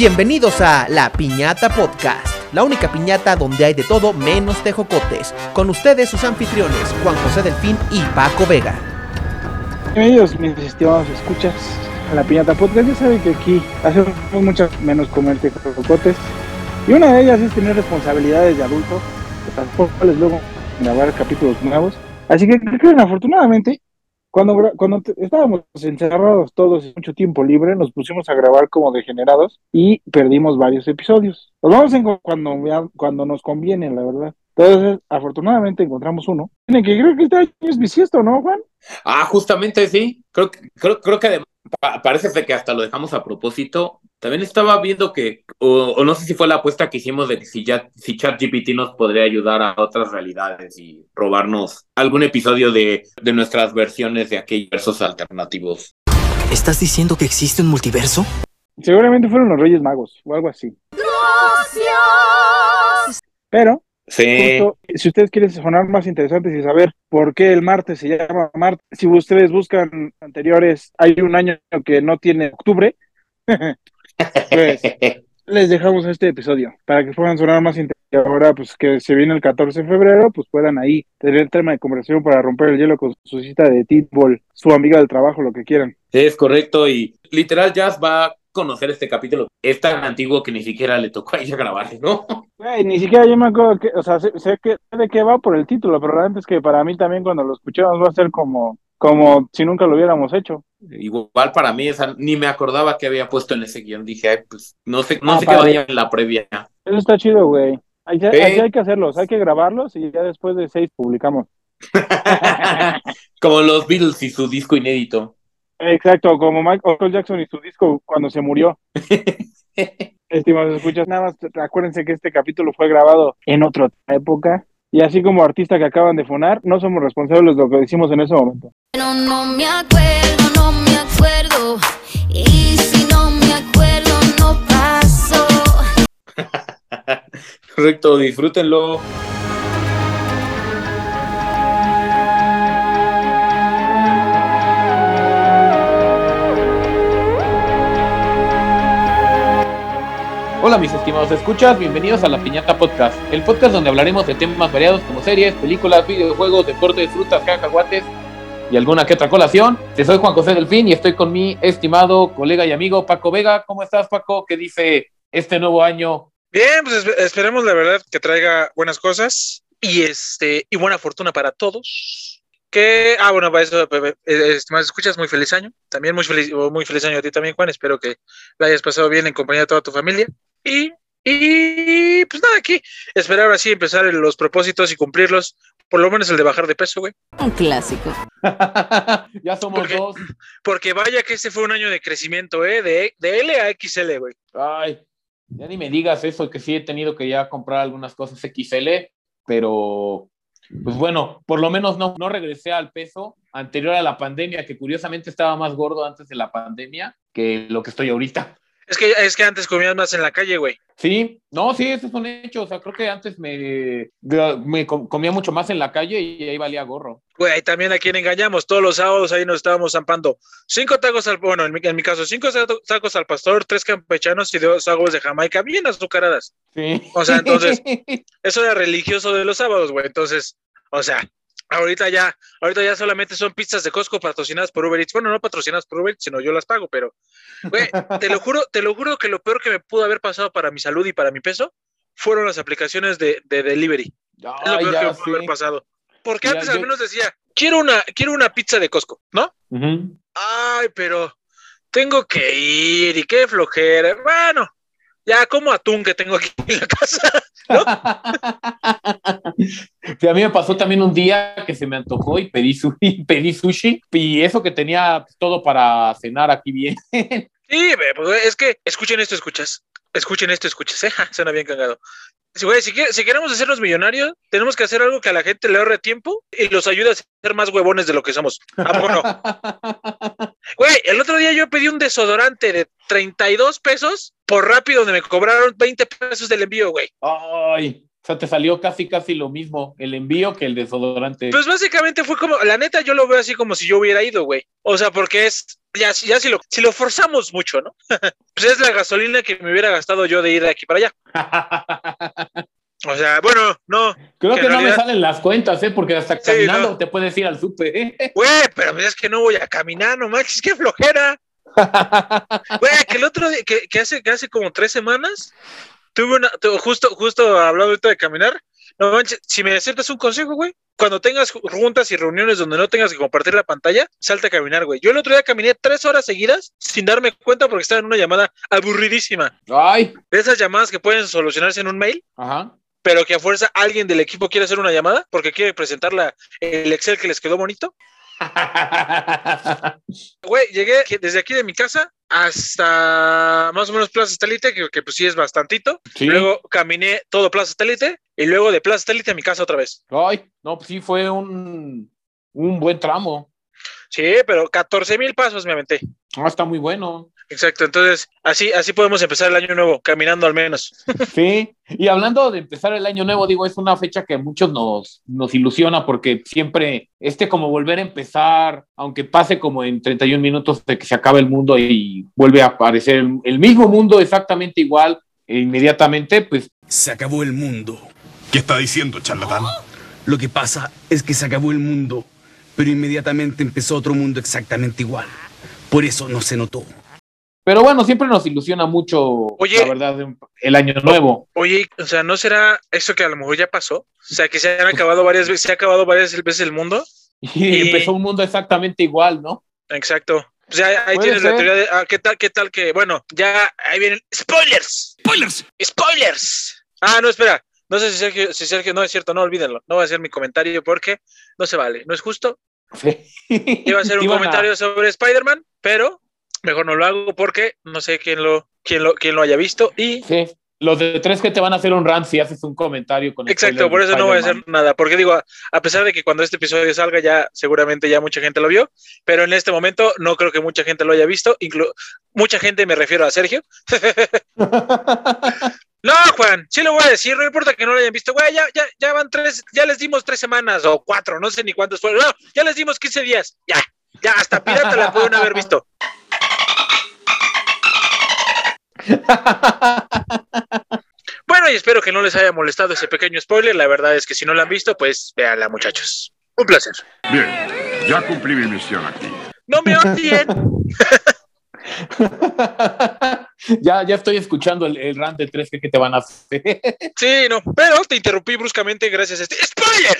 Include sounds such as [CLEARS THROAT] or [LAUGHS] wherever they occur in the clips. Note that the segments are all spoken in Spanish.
Bienvenidos a La Piñata Podcast, la única piñata donde hay de todo menos tejocotes. Con ustedes sus anfitriones, Juan José Delfín y Paco Vega. Bienvenidos mis estimados escuchas a La Piñata Podcast. Ya saben que aquí hacemos muchas menos comer tejocotes. Y una de ellas es tener responsabilidades de adulto, que tampoco les luego grabar capítulos nuevos. Así que creo que afortunadamente cuando, cuando estábamos encerrados todos y mucho tiempo libre, nos pusimos a grabar como degenerados y perdimos varios episodios. Los vamos a cuando, cuando nos conviene, la verdad. Entonces, afortunadamente encontramos uno. Que creo que este año es bisiesto, ¿no, Juan? Ah, justamente sí. Creo, creo, creo que además parece que hasta lo dejamos a propósito. También estaba viendo que, o, no sé si fue la apuesta que hicimos de que si, ya, si ChatGPT nos podría ayudar a otras realidades y robarnos algún episodio de, de nuestras versiones de aquellos versos alternativos. ¿Estás diciendo que existe un multiverso? Seguramente fueron los Reyes Magos o algo así. ¡Gracias! Pero Sí. si ustedes quieren sonar más interesantes y saber por qué el martes se llama martes, si ustedes buscan anteriores, hay un año que no tiene octubre, [LAUGHS] pues [LAUGHS] les dejamos este episodio para que puedan sonar más interesantes. Ahora, pues que se viene el 14 de febrero, pues puedan ahí tener el tema de conversación para romper el hielo con su cita de Titball, su amiga del trabajo, lo que quieran. Es correcto. Y literal, Jazz va conocer este capítulo. Es tan antiguo que ni siquiera le tocó a ella grabar, ¿no? [LAUGHS] ni siquiera yo me acuerdo que, o sea, sé, que, de qué va por el título, pero realmente es que para mí también cuando lo escuchamos va a ser como, como si nunca lo hubiéramos hecho. Igual para mí, esa, ni me acordaba que había puesto en ese guion. Dije, pues no sé, no ah, sé qué vaya en la previa. Eso está chido, güey. Hay, hay que hacerlos, hay que grabarlos y ya después de seis publicamos. [LAUGHS] como los Beatles y su disco inédito. Exacto, como Michael Jackson y su disco cuando se murió. [LAUGHS] Estimados escuchas, nada más acuérdense que este capítulo fue grabado en otra época y así como artista que acaban de fonar, no somos responsables de lo que decimos en ese momento. No, no me acuerdo, no me acuerdo. Y si no me acuerdo, no paso. [LAUGHS] Correcto, disfrútenlo. Hola mis estimados escuchas, bienvenidos a La Piñata Podcast, el podcast donde hablaremos de temas variados como series, películas, videojuegos, deportes, frutas, cacahuates y alguna que otra colación. Te soy Juan José Delfín y estoy con mi estimado colega y amigo Paco Vega. ¿Cómo estás Paco? ¿Qué dice este nuevo año? Bien, pues esperemos la verdad que traiga buenas cosas y este y buena fortuna para todos. Que, ah, bueno, para eso, estimados escuchas, muy feliz año. También muy feliz, muy feliz año a ti también, Juan. Espero que la hayas pasado bien en compañía de toda tu familia. Y, y pues nada, aquí esperar así empezar los propósitos y cumplirlos. Por lo menos el de bajar de peso, güey. Un clásico. [LAUGHS] ya somos dos. Porque vaya que este fue un año de crecimiento, ¿eh? De, de L a XL, güey. Ay, ya ni me digas eso, que sí he tenido que ya comprar algunas cosas XL, pero pues bueno, por lo menos no, no regresé al peso anterior a la pandemia, que curiosamente estaba más gordo antes de la pandemia que lo que estoy ahorita. Es que, es que antes comías más en la calle, güey. Sí, no, sí, eso es un hecho. O sea, creo que antes me, me comía mucho más en la calle y ahí valía gorro. Güey, también a quien engañamos. Todos los sábados ahí nos estábamos zampando cinco tacos al, bueno, en mi, en mi caso, cinco tacos al pastor, tres campechanos y dos aguas de Jamaica, bien azucaradas. Sí. O sea, entonces, [LAUGHS] eso era religioso de los sábados, güey. Entonces, o sea, Ahorita ya, ahorita ya solamente son pizzas de Costco patrocinadas por Uber Eats. Bueno, no patrocinadas por Uber Eats, sino yo las pago, pero, güey, te lo juro, te lo juro que lo peor que me pudo haber pasado para mi salud y para mi peso fueron las aplicaciones de, de delivery. es lo peor que me pudo haber pasado. Porque antes al menos decía, quiero una, quiero una pizza de Costco, ¿no? Ay, pero tengo que ir y qué flojera. Bueno, ya como atún que tengo aquí en la casa. ¿no? [LAUGHS] a mí me pasó también un día que se me antojó y pedí, sushi, [LAUGHS] pedí sushi y eso que tenía todo para cenar aquí bien. Sí, pues es que escuchen esto, escuchas. Escuchen esto, escuchas. ¿eh? [LAUGHS] Suena bien cagado. Si, si, queremos hacernos millonarios, tenemos que hacer algo que a la gente le ahorre tiempo y los ayude a ser más huevones de lo que somos. ¿A poco no? [LAUGHS] Güey, el otro día yo pedí un desodorante de 32 pesos por rápido donde me cobraron 20 pesos del envío, güey. Ay. O sea, te salió casi, casi lo mismo el envío que el desodorante. Pues básicamente fue como, la neta, yo lo veo así como si yo hubiera ido, güey. O sea, porque es, ya, si- ya si, lo, si lo forzamos mucho, ¿no? [LAUGHS] pues es la gasolina que me hubiera gastado yo de ir de aquí para allá. [LAUGHS] O sea, bueno, no, Creo Que no me salen las cuentas, ¿eh? Porque hasta Sí, caminando no. te puedes ir al súper. ¿eh? [LAUGHS] güey, pero es que no voy a caminar, no manches, qué flojera. Güey, que el otro día, que, que hace, que hace como tres semanas, tuve una, tu- justo, justo hablando ahorita de caminar, no manches, si me aceptas un consejo, güey, cuando tengas ju- juntas y reuniones donde no tengas que compartir la pantalla, salte a caminar, güey. Yo el otro día caminé tres horas seguidas sin darme cuenta porque estaba en una llamada aburridísima. Ay, De esas llamadas que pueden solucionarse en un mail, ajá. pero que a fuerza alguien del equipo quiere hacer una llamada porque quiere presentar la, el Excel que les quedó bonito. [LAUGHS] Güey, llegué desde aquí de mi casa hasta más o menos Plaza Satélite, que, que pues sí es bastantito. Sí. Luego caminé todo Plaza Satélite y luego de Plaza Satélite a mi casa otra vez. Ay, no, pues sí fue un, un buen tramo. Sí, pero 14 mil pasos me aventé. Ah, está muy bueno. Exacto, entonces así, así podemos empezar el año nuevo, caminando al menos. [LAUGHS] Sí, y hablando de empezar el año nuevo, digo, es una fecha que a muchos nos, nos ilusiona porque siempre, este como volver a empezar, aunque pase como en 31 minutos de que se acaba el mundo y vuelve a aparecer el, el mismo mundo exactamente igual e inmediatamente, pues Se acabó el mundo. ¿Qué está diciendo, charlatán? Lo que pasa es que se acabó el mundo, pero inmediatamente empezó otro mundo exactamente igual. Por eso no se notó. Pero bueno, siempre nos ilusiona mucho, Oye. la verdad, el año nuevo. Oye, o sea, ¿no será eso que a lo mejor ya pasó? O sea, que se han acabado varias veces, se ha acabado varias veces el mundo. Y, [LAUGHS] Y- empezó un mundo exactamente igual, ¿no? Exacto. O sea, ahí tienes la ser. teoría de, ah, ¿qué tal, qué tal que, bueno, ya ahí vienen spoilers, ¡Spoilers! spoilers. Ah, no, espera, no sé si Sergio, si Sergio, no es cierto, no olvídenlo, no va a ser mi comentario porque no se vale, no es justo. [LAUGHS] Iba a ser un comentario sobre Spider-Man, pero mejor no lo hago porque no sé quién lo, quién lo, quién lo haya visto y Sí, los de tres que te van a hacer un rant si haces un comentario con Exacto, spoilers por eso no voy a hacer nada, porque digo, a- a pesar de que cuando este episodio salga ya seguramente ya mucha gente lo vio, pero en este momento no creo que mucha gente lo haya visto, inclu mucha gente me refiero a Sergio. [LAUGHS] No, Juan, sí lo voy a decir, no importa que no lo hayan visto, güey, ya, ya, ya van tres, ya les dimos tres semanas o cuatro, no sé ni cuántos fueron, no, ya les dimos 15 días, ya, ya, hasta pirata la pueden haber visto. Bueno, y espero que no les haya molestado ese pequeño spoiler. La verdad es que si no la han visto, pues véanla, muchachos. Un placer. Bien, ya cumplí mi misión aquí. No me odien. [LAUGHS] ya, ya estoy escuchando el, el rant de tres que, que te van a hacer. [LAUGHS] Sí, no, pero te interrumpí bruscamente gracias a este spoiler.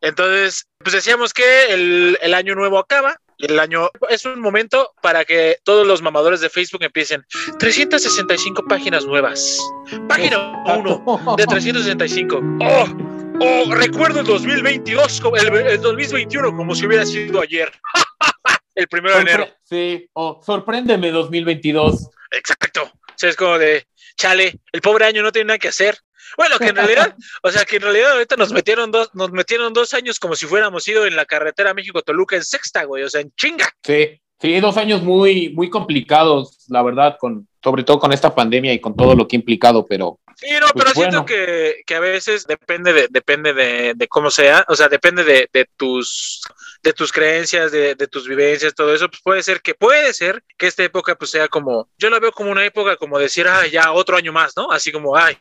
Entonces, pues decíamos que el, el año nuevo acaba. El año es un momento para que todos los mamadores de Facebook empiecen 365 páginas nuevas. Página 1 de 365. Oh, oh, recuerdo el 2022, como- el, el 2021 como si hubiera sido ayer. [LAUGHS] el primero de enero. Sí, o sorpréndeme 2022. Exacto. O sea, es como de, chale, el pobre año no tiene nada que hacer. Bueno, que en realidad, [LAUGHS] o sea, que en realidad ahorita nos metieron dos, nos metieron dos años como si fuéramos ido en la carretera México-Toluca en sexta, güey, o sea, en chinga. Sí, sí, dos años muy, muy complicados, la verdad, con, sobre todo con esta pandemia y con todo lo que ha implicado, pero Sí, no, Pues pero siento que, que a veces depende de, depende de, de cómo sea, o sea, depende de, de tus de tus creencias, de, de tus vivencias, todo eso, pues puede ser que, puede ser que esta época pues sea como, yo la veo como una época como decir, ay, ya otro año más, ¿no? Así como, ay,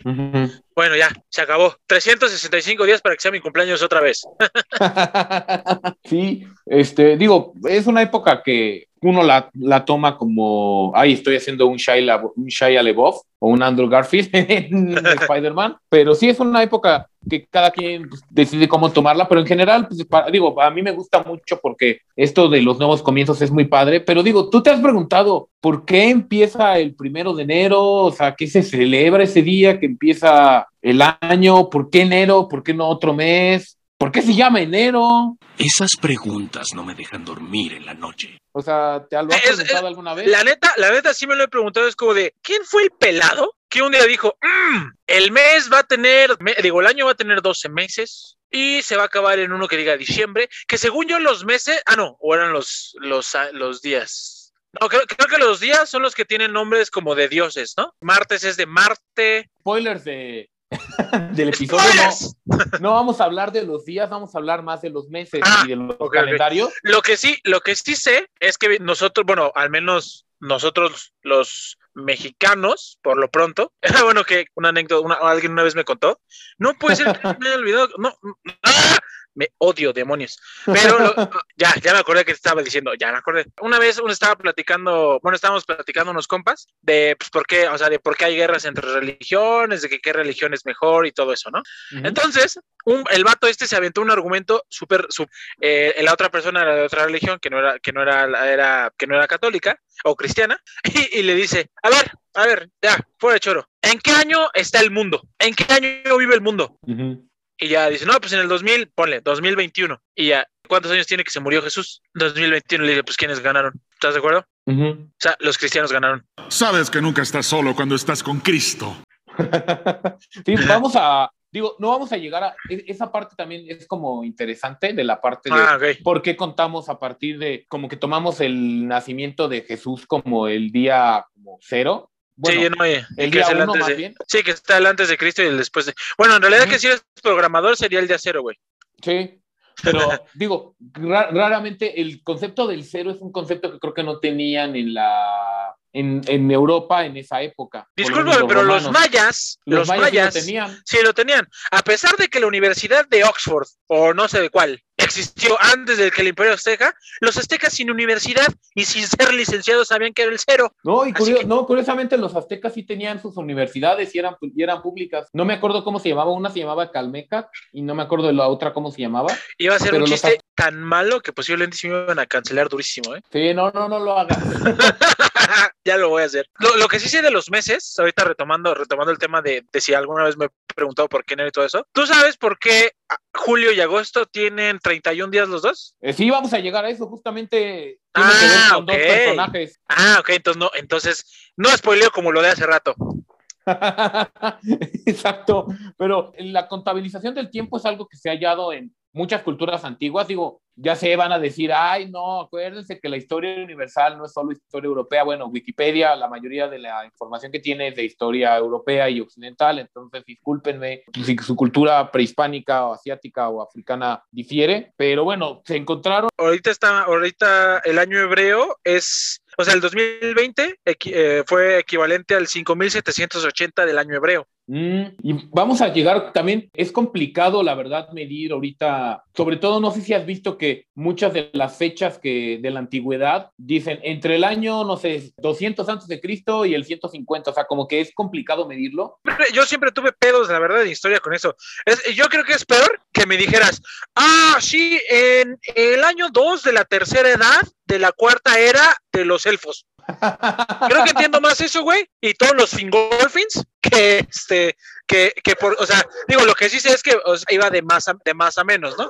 bueno, ya, se acabó. 365 días para que sea mi cumpleaños otra vez. [LAUGHS] sí, este, digo, es una época que uno la, la toma como, ay, estoy haciendo un Shia, un Shia LaBeouf o un Andrew Garfield [LAUGHS] en [LAUGHS] Spider-Man, pero sí es una época que cada quien pues, decide cómo tomarla, pero en general, pues, pa- digo, a mí me gusta mucho porque esto de los nuevos comienzos es muy padre, pero digo, tú te has preguntado, ¿por qué empieza el primero de enero? O sea, ¿qué se celebra ese día que empieza el año? ¿Por qué enero? ¿Por qué no otro mes? ¿Por qué se llama enero? Esas preguntas no me dejan dormir en la noche. O sea, ¿te lo has Es- preguntado es- alguna vez? La neta, la neta sí me lo he preguntado, es como de, ¿quién fue el pelado que un día dijo, "Mm, el mes va a tener, me- digo, el año va a tener 12 meses y se va a acabar en uno que diga diciembre, que según yo los meses, ah, no, o eran los, los, ah, los días. No, creo, creo que los días son los que tienen nombres como de dioses, ¿no? Martes es de Marte. Spoilers de [LAUGHS] del episodio no, no vamos a hablar de los días, vamos a hablar más de los meses Ah, y de los calendarios. Lo que sí, lo que sí sé es que nosotros, bueno, al menos nosotros los mexicanos, por lo pronto, era [LAUGHS] bueno que una anécdota, una- alguien una vez me contó, no puede ser que me haya olvidado, no, ¡ah! Me odio, demonios. Pero lo- [LAUGHS] ya, ya me acordé que te estaba diciendo, ya me acordé. Una vez uno estaba platicando, bueno, estábamos platicando unos compas de pues, por qué, o sea, de por qué hay guerras entre religiones, de que qué religión es mejor y todo eso, ¿no? Entonces, un- el vato este se aventó un argumento súper, eh, la otra persona era de otra religión que no era, que no era, era, que no era católica o cristiana, [LAUGHS] y, y le dice, a ver, a ver, ya, fuera de choro, ¿en qué año está el mundo? ¿En qué año vive el mundo? Y ya dice, no, pues en el 2000, ponle, 2021. Y ya, ¿cuántos años tiene que se murió Jesús? 2021. Le dije, pues ¿quiénes ganaron? ¿Estás de acuerdo? Ujú. O sea, los cristianos ganaron. Sabes que nunca estás solo cuando estás con Cristo. [LAUGHS] Sí, vamos a, digo, no vamos a llegar a, esa parte también es como interesante de la parte de Ah, ok. por qué contamos a partir de, como que tomamos el nacimiento de Jesús como el día como cero. Bueno, sí, no, oye, el que día es el uno antes de- bien. Sí, que está el antes de Cristo y el después de. Bueno, en realidad que si eres programador sería el día cero, güey. Sí, pero [LAUGHS] digo, ra- raramente el concepto del cero es un concepto que creo que no tenían en la en, en Europa en esa época. Discúlpame, pero los mayas, Los los, mayas sí lo tenían. sí lo tenían. A pesar de que la Universidad de Oxford, o no sé de cuál, existió antes del que el Imperio Azteca, los aztecas sin universidad y sin ser licenciados sabían que era el cero. No, y Así curio- que- no, curiosamente los aztecas sí tenían sus universidades y eran, y eran públicas. No me acuerdo cómo se llamaba, una se llamaba Calmeca y no me acuerdo de la otra cómo se llamaba. Iba a ser un chiste tan malo que posiblemente sí me iban a cancelar durísimo, ¿eh? Sí, no, no, no lo hagas. [LAUGHS] ya lo voy a hacer. Lo, lo que sí sé de los meses, ahorita retomando, retomando el tema de, de si alguna vez me he preguntado por qué enero y todo eso. ¿Tú sabes por qué julio y agosto tienen 31 días los dos? Eh, sí, vamos a llegar a eso, justamente tiene que ver Ah, con dos personajes. Ah, ok, entonces no, entonces no spoileo como lo de hace rato. [LAUGHS] Exacto, pero la contabilización del tiempo es algo que se ha hallado en muchas culturas antiguas. Digo, ya se van a decir, ay, no, acuérdense que la historia universal no es solo historia europea. Bueno, Wikipedia, la mayoría de la información que tiene es de historia europea y occidental, entonces discúlpenme si su cultura prehispánica o asiática o africana difiere, pero bueno, se encontraron. Ahorita está, ahorita el año hebreo es, o sea, el 2020 equi- eh, fue equivalente al 5780 del año hebreo. Mm, y vamos a llegar también, es complicado la verdad medir ahorita, sobre todo no sé si has visto que muchas de las fechas que de la antigüedad dicen entre el año, no sé, 200 antes de Cristo y el 150, o sea, como que es complicado medirlo. Yo siempre tuve pedos, la verdad, de historia con eso. Es- yo creo que es peor que me dijeras, ah, sí, en el año 2 de la tercera edad de la cuarta era de los elfos. Creo que entiendo más eso, güey, y todos los Fingolfins que este, que, que por, o sea, digo, lo que sí sé es que o sea, iba de más a, de más a menos, ¿no?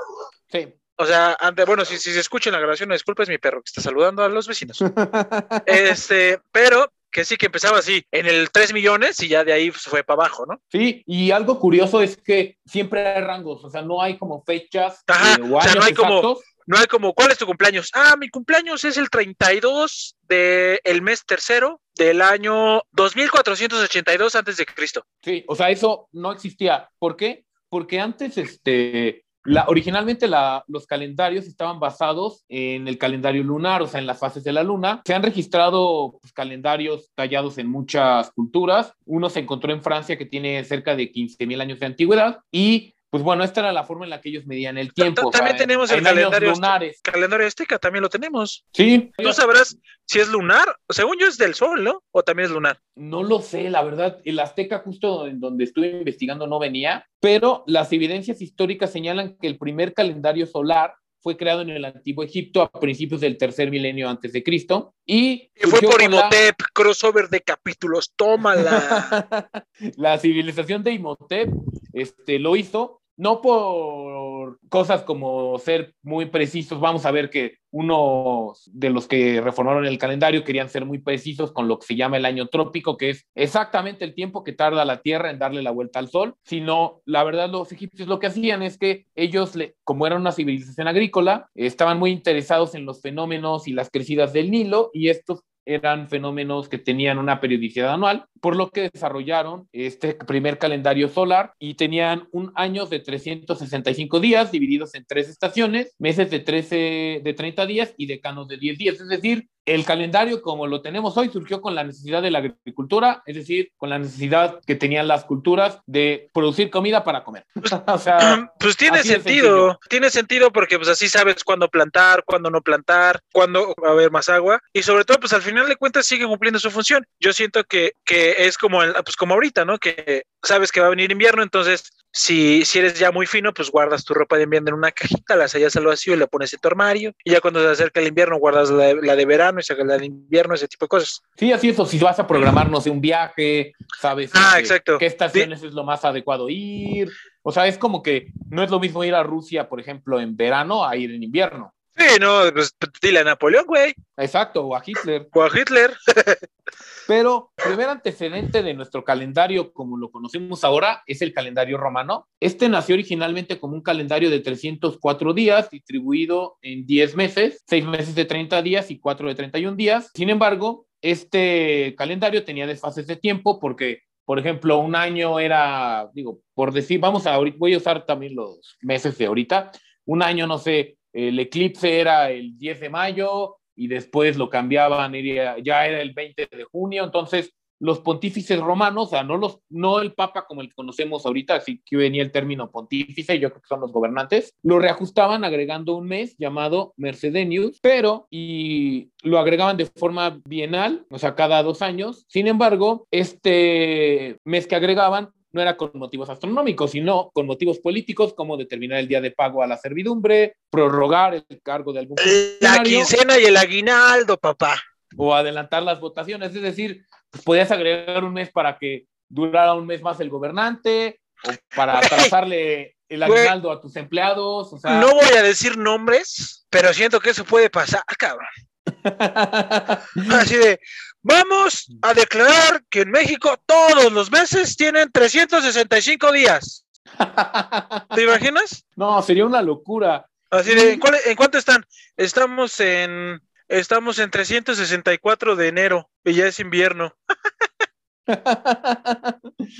Sí. O sea, ante, bueno, si, si se escucha en la grabación, no disculpa, es mi perro que está saludando a los vecinos. [LAUGHS] Este, pero que sí que empezaba así, en el 3 millones y ya de ahí fue para abajo, ¿no? Sí, y algo curioso es que siempre hay rangos, o sea, no hay como fechas Ajá, eh, o o sea, no hay como- exactos. No hay como, ¿cuál es tu cumpleaños? Ah, mi cumpleaños es el 32 del mes tercero del año 2482 antes de Cristo. Sí, o sea, eso no existía. ¿Por qué? Porque antes, este, la, originalmente los calendarios estaban basados en el calendario lunar, o sea, en las fases de la luna. Se han registrado pues, calendarios tallados en muchas culturas. Uno se encontró en Francia que tiene cerca de 15.000 años de antigüedad y pues bueno, esta era la forma en la que ellos medían el tiempo. También en- tenemos el calendario lunares. calendario azteca, también lo tenemos. Sí, Tú sabrás si es lunar, según yo es del sol, ¿no? O también es lunar. No lo sé, la verdad. El Azteca, justo en donde estuve investigando, no venía, pero las evidencias históricas señalan que el primer calendario solar fue creado en el antiguo Egipto a principios del tercer milenio antes de Cristo y Y fue por la- Imhotep, crossover de capítulos, tómala. [LAUGHS] la civilización de Imhotep este, lo hizo, no por cosas como ser muy precisos. Vamos a ver que uno de los que reformaron el calendario querían ser muy precisos con lo que se llama el año trópico, que es exactamente el tiempo que tarda la Tierra en darle la vuelta al Sol. Sino, la verdad, los egipcios lo que hacían es que ellos, como eran una civilización agrícola, estaban muy interesados en los fenómenos y las crecidas del Nilo y estos eran fenómenos que tenían una periodicidad anual, por lo que desarrollaron este primer calendario solar y tenían un año de 365 días divididos en tres estaciones, meses de 13 de 30 días y decanos de 10 días, es decir, el calendario como lo tenemos hoy surgió con la necesidad de la agricultura, es decir, con la necesidad que tenían las culturas de producir comida para comer. [LAUGHS] o sea, [CLEARS THROAT] Pues tiene sentido, tiene sentido porque pues así sabes cuándo plantar, cuándo no plantar, cuándo va a haber más agua y sobre todo pues al final de cuentas sigue cumpliendo su función. Yo siento que, que es como, el- pues como ahorita, ¿no? Que sabes que va a venir invierno, entonces si, si eres ya muy fino, pues guardas tu ropa de invierno en una cajita, la sellas al vacío y la pones en tu armario y ya cuando se acerca el invierno guardas la, la de verano y sacas la de invierno, ese tipo de cosas. Sí, así es, o si vas a programar, no sé, un viaje, sabes Ah, este, exacto. qué estaciones es lo más adecuado ir. O sea, es como que no es lo mismo ir a Rusia, por ejemplo, en verano a ir en invierno. Sí, no, pues dile a Napoleón, güey, Exacto, o a Hitler. o a Hitler. [LAUGHS] Pero primer antecedente de nuestro calendario como lo conocemos ahora es el calendario romano. Este nació originalmente como un calendario de 304 días distribuido en 10 meses, 6 meses de 30 días y 4 de 31 días. Sin embargo, este calendario tenía desfases de tiempo porque, por ejemplo, un año era, digo, por decir, vamos a, ahorita- voy a usar también los meses de ahorita. Un año, no sé, el eclipse era el 10 de mayo, y después lo cambiaban, ya era el 20 de junio, entonces los pontífices romanos, o sea, no, los, no el papa como el que conocemos ahorita, así que venía el término pontífice, yo creo que son los gobernantes, lo reajustaban agregando un mes llamado Mercedenius, pero y lo agregaban de forma bienal, o sea, cada dos años. Sin embargo, este mes que agregaban no era con motivos astronómicos, sino con motivos políticos, como determinar el día de pago a la servidumbre, prorrogar el cargo de algún La funcionario quincena y el aguinaldo, papá. o adelantar las votaciones. Es decir, pues, podías agregar un mes para que durara un mes más el gobernante o para Güey. trazarle el aguinaldo a tus empleados. O sea, No voy a decir nombres, pero siento que eso puede pasar, cabrón. [LAUGHS] Así de, vamos a declarar que en México todos los meses tienen 365 días. ¿Te [LAUGHS] imaginas? no, sería una locura. Así de, ¿en, cuál- en cuánto están? Estamos en, estamos en 364 de enero y ya es invierno. [LAUGHS]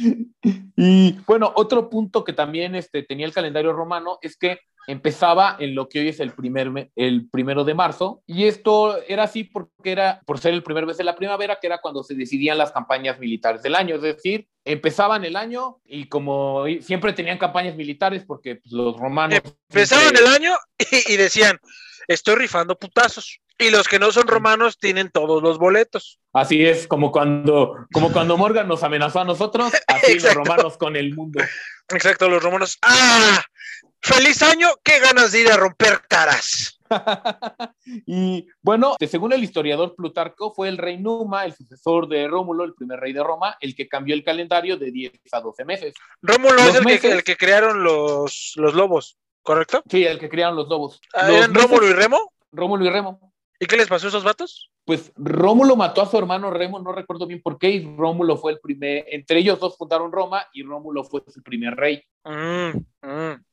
y bueno, otro punto que también este, tenía el calendario romano es que empezaba en lo que hoy es el, primer me- el primero de marzo, y esto era así porque era por ser el primer mes de la primavera, que era cuando se decidían las campañas militares del año, es decir, empezaban el año y como siempre tenían campañas militares porque pues, los romanos... Empezaban siempre- el año [LAUGHS] y, y decían, estoy rifando putazos. Y los que no son romanos tienen todos los boletos. Así es, como cuando, como cuando Morgan nos amenazó a nosotros, así los [LAUGHS] romanos con el mundo. Exacto, los romanos. ¡Ah! ¡Feliz año! ¡Qué ganas de ir a romper caras! [LAUGHS] y bueno, según el historiador Plutarco, fue el rey Numa, el sucesor de Rómulo, el primer rey de Roma, el que cambió el calendario de 10 a 12 meses. Rómulo Los es el que, meses. el que crearon los, los lobos, ¿correcto? Sí, el que crearon los lobos. Ah, Los ¿Eran meses- Rómulo y Remo? Rómulo y Remo. ¿Y qué les pasó a esos vatos? Pues Rómulo mató a su hermano Remo, no recuerdo bien por qué, y Rómulo fue el primer, entre ellos dos fundaron Roma y Rómulo fue su primer rey. Mm, mm,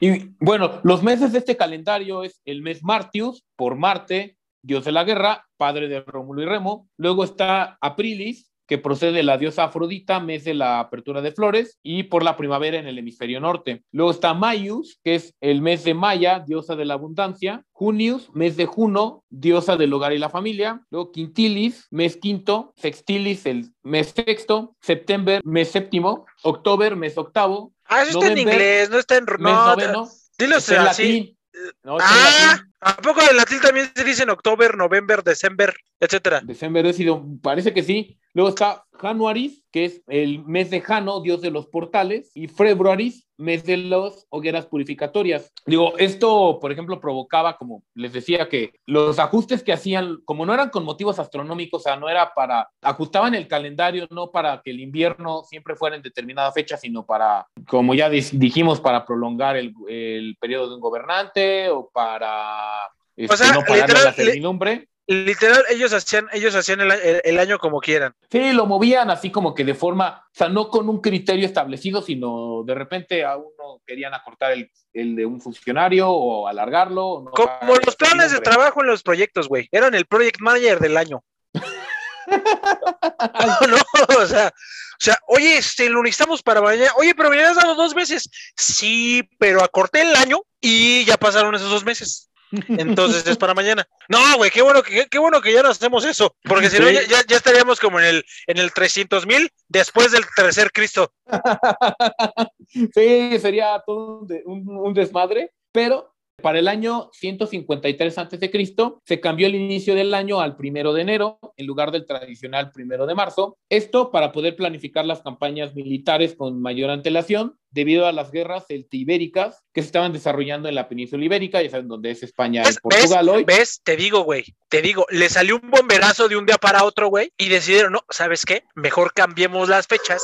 Y bueno, los meses de este calendario es el mes Martius, por Marte, dios de la guerra, padre de Rómulo y Remo. Luego está Aprilis, que procede de la diosa Afrodita, mes de la apertura de flores, y por la primavera en el hemisferio norte. Luego está Maius, que es el mes de Maya, diosa de la abundancia. Junius, mes de Juno, diosa del hogar y la familia. Luego Quintilis, mes quinto. Sextilis, el mes sexto. September, mes séptimo. October, mes octavo. Ah, eso está en inglés, no está en... Mes No, noveno. dilo así. No, Ah. ¿A poco en latín también se dicen octubre, november, december, etcétera? December sido, parece que sí. Luego está Januaris, que es el mes de Jano, dios de los portales, y Februaris, mes de las hogueras purificatorias. Digo, esto, por ejemplo, provocaba, como les decía, que los ajustes que hacían, como no eran con motivos astronómicos, o sea, no era para, ajustaban el calendario, no para que el invierno siempre fuera en determinada fecha, sino para, como ya dijimos, para prolongar el, el periodo de un gobernante o para... este, sea, no la servidumbre. Literal, ellos hacían, ellos hacían el, el- el año como quieran. Sí, lo movían así como que de forma, o sea, no con un criterio establecido, sino de repente a uno querían acortar el, el de un funcionario o alargarlo. o no Como los planes de trabajo en los proyectos, güey. Eran el project manager del año. [LAUGHS] no, no, o sea, o sea, oye, este, lo necesitamos para mañana. Oye, pero me has dado dos meses. Sí, pero acorté el año y ya pasaron esos dos meses. Entonces es para mañana. No, güey, qué bueno que qué bueno que ya no hacemos eso, porque si no ya, ya- ya estaríamos como en el en el 300 mil después del tercer Cristo. [LAUGHS] Sí, sería todo un, de- un- un desmadre, pero para el año 153 a.C. se cambió el inicio del año al primero de enero en lugar del tradicional primero de marzo. Esto para poder planificar las campañas militares con mayor antelación debido a las guerras celtibéricas que se estaban desarrollando en la península ibérica, ya saben dónde es España y ¿Ves? Portugal hoy. ¿Ves? Te digo, güey. Te digo, le salió un bomberazo de un día para otro, güey, y decidieron, no, ¿sabes qué? Mejor cambiemos las fechas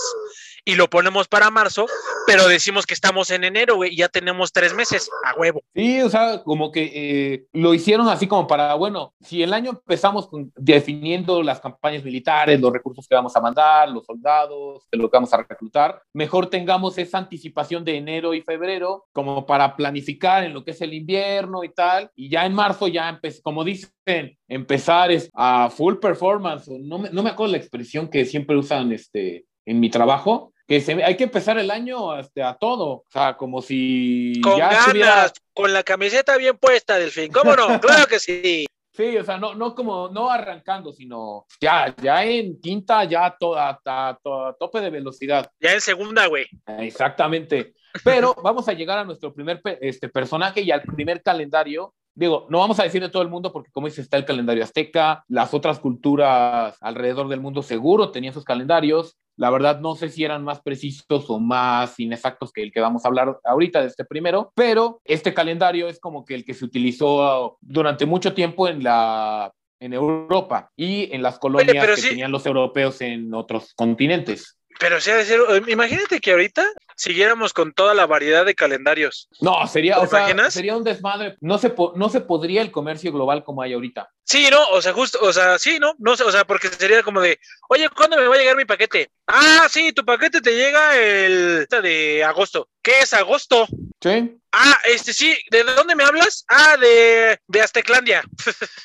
y lo ponemos para marzo, pero decimos que estamos en enero, güey, y ya tenemos tres meses a huevo. Sí, o sea, como que eh, lo hicieron así como para, bueno, si el año empezamos con- definiendo las campañas militares, los recursos que vamos a mandar, los soldados, lo que vamos a reclutar, mejor tengamos esa anticipación de enero y febrero como para planificar en lo que es el invierno y tal, y ya en marzo ya como dicen, empezar es a full performance, no me, no me acuerdo la expresión que siempre usan este, en mi trabajo, que se, hay que empezar el año este, a todo, o sea, como si Con ya ganas, estuviera con la camiseta bien puesta, Delfín. ¿Cómo no? [LAUGHS] Claro que sí. Sí, o sea, no, no como, no arrancando, sino ya, ya en quinta, ya a, to- a- a- to- a tope de velocidad. Ya en segunda, güey. Exactamente. Pero vamos a llegar a nuestro primer este, personaje y al primer calendario. Digo, no vamos a decir de todo el mundo porque como dice, está el calendario azteca, las otras culturas alrededor del mundo seguro tenían sus calendarios. La verdad no sé si eran más precisos o más inexactos que el que vamos a hablar ahorita de este primero, pero este calendario es como que el que se utilizó durante mucho tiempo en la en Europa y en las colonias que sí- tenían los europeos en otros continentes. Pero sí ser, eh, imagínate que ahorita siguiéramos con toda la variedad de calendarios. No, sería, ¿Te o sea, sería un desmadre. No se, po- no se podría el comercio global como hay ahorita. Sí, no, o sea, justo, o sea, sí, no, no o sea, porque sería como de, oye, ¿cuándo me va a llegar mi paquete? Ah, sí, tu paquete te llega el de agosto. ¿Qué es agosto? Sí. Ah, este sí, ¿de dónde me hablas? Ah, de, de Azteclandia. [LAUGHS]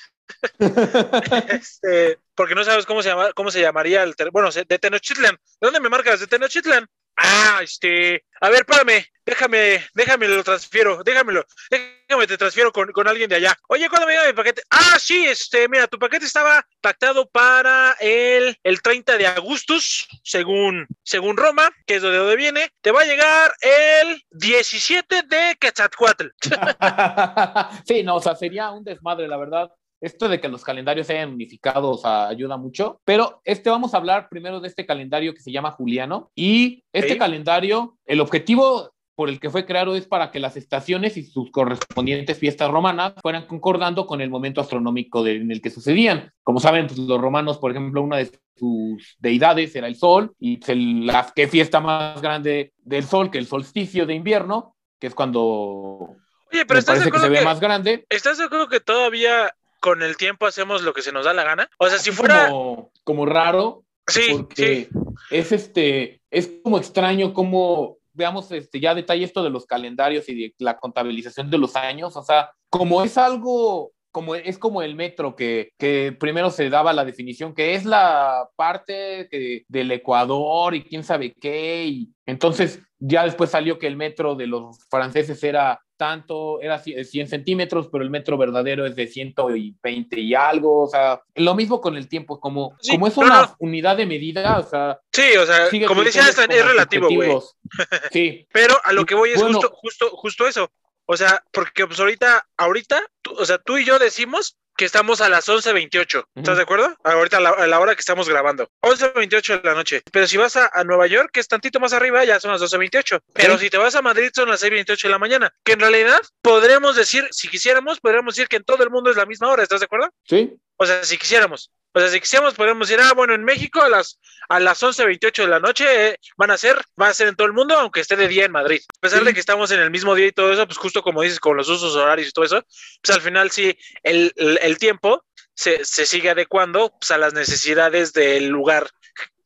Este, porque no sabes cómo se llama, cómo se llamaría el bueno, de Tenochtitlan. ¿De dónde me marcas? De Tenochtitlan. Ah, este, a ver, espérame, déjame, déjame lo transfiero, déjamelo, déjame te transfiero con, con alguien de allá. Oye, ¿cuándo me llega mi paquete? Ah, sí, este, mira, tu paquete estaba pactado para el, el 30 de Augustus, según, según Roma, que es de donde viene. Te va a llegar el 17 de Quetzalcoatl. [LAUGHS] sí, no, o sea, sería un desmadre, la verdad. Esto de que los calendarios se hayan unificado, o sea, ayuda mucho. Pero este vamos a hablar primero de este calendario que se llama Juliano. Y este Sí. calendario, el objetivo por el que fue creado es para que las estaciones y sus correspondientes fiestas romanas fueran concordando con el momento astronómico de- en el que sucedían. Como saben, pues, los romanos, por ejemplo, una de sus deidades era el sol, y se- la qué fiesta más grande del sol que el solsticio de invierno, que es cuando Oye, pero me ¿estás de parece que acuerdo se ve que, más grande. ¿estás de acuerdo que todavía con el tiempo hacemos lo que se nos da la gana? O sea, si fuera... como, como raro, Sí, porque sí. es este, es como extraño como veamos este ya detalle esto de los calendarios y de la contabilización de los años, o sea, como es algo como es como el metro que, que primero se daba la definición que es la parte que- del Ecuador y quién sabe qué y entonces ya después salió que el metro de los franceses era tanto, era ci- 100 centímetros, pero el metro verdadero es de 120 y algo, o sea, lo mismo con el tiempo, como, Sí, como es no, una no. unidad de medida, o sea, Sí, o sea, como decía, es relativo, güey. [LAUGHS] Sí, Pero a lo que voy es Bueno. justo, justo, justo eso. O sea, porque pues ahorita, ahorita, tú- o sea, tú y yo decimos que estamos a las 11.28. ¿Estás de acuerdo? Ahorita a la, a la hora que estamos grabando. 11.28 de la noche. Pero si vas a, a Nueva York, que es tantito más arriba, ya son las 12.28. Pero Sí. si te vas a Madrid, son las 6.28 de la mañana. Que en realidad podremos decir, si quisiéramos, podríamos decir que en todo el mundo es la misma hora. ¿Estás de acuerdo? sí, O sea, si quisiéramos. O sea, si quisiéramos, podemos decir, ah, bueno, en México a las, a las 11.28 de la noche eh, van a ser, va a ser en todo el mundo, aunque esté de día en Madrid. A pesar Sí. de que estamos en el mismo día y todo eso, pues justo como dices, con los usos horarios y todo eso, pues al final sí, el, el- el tiempo se, se sigue adecuando pues, a las necesidades del lugar,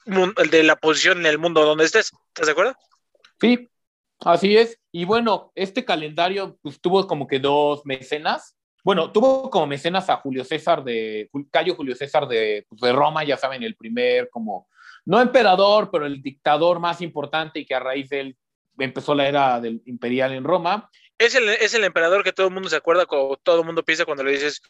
de la posición en el mundo donde estés. ¿Estás de acuerdo? sí, así es. Y bueno, este calendario pues, tuvo como que dos mecenas, bueno, tuvo como mecenas a Julio César de, Cayo Julio César de, pues, de Roma, ya saben, el primer como, no emperador, pero el dictador más importante y que a raíz de él empezó la era del imperial en Roma. Es el, es el emperador que todo el mundo se acuerda, o todo el mundo piensa cuando le dices,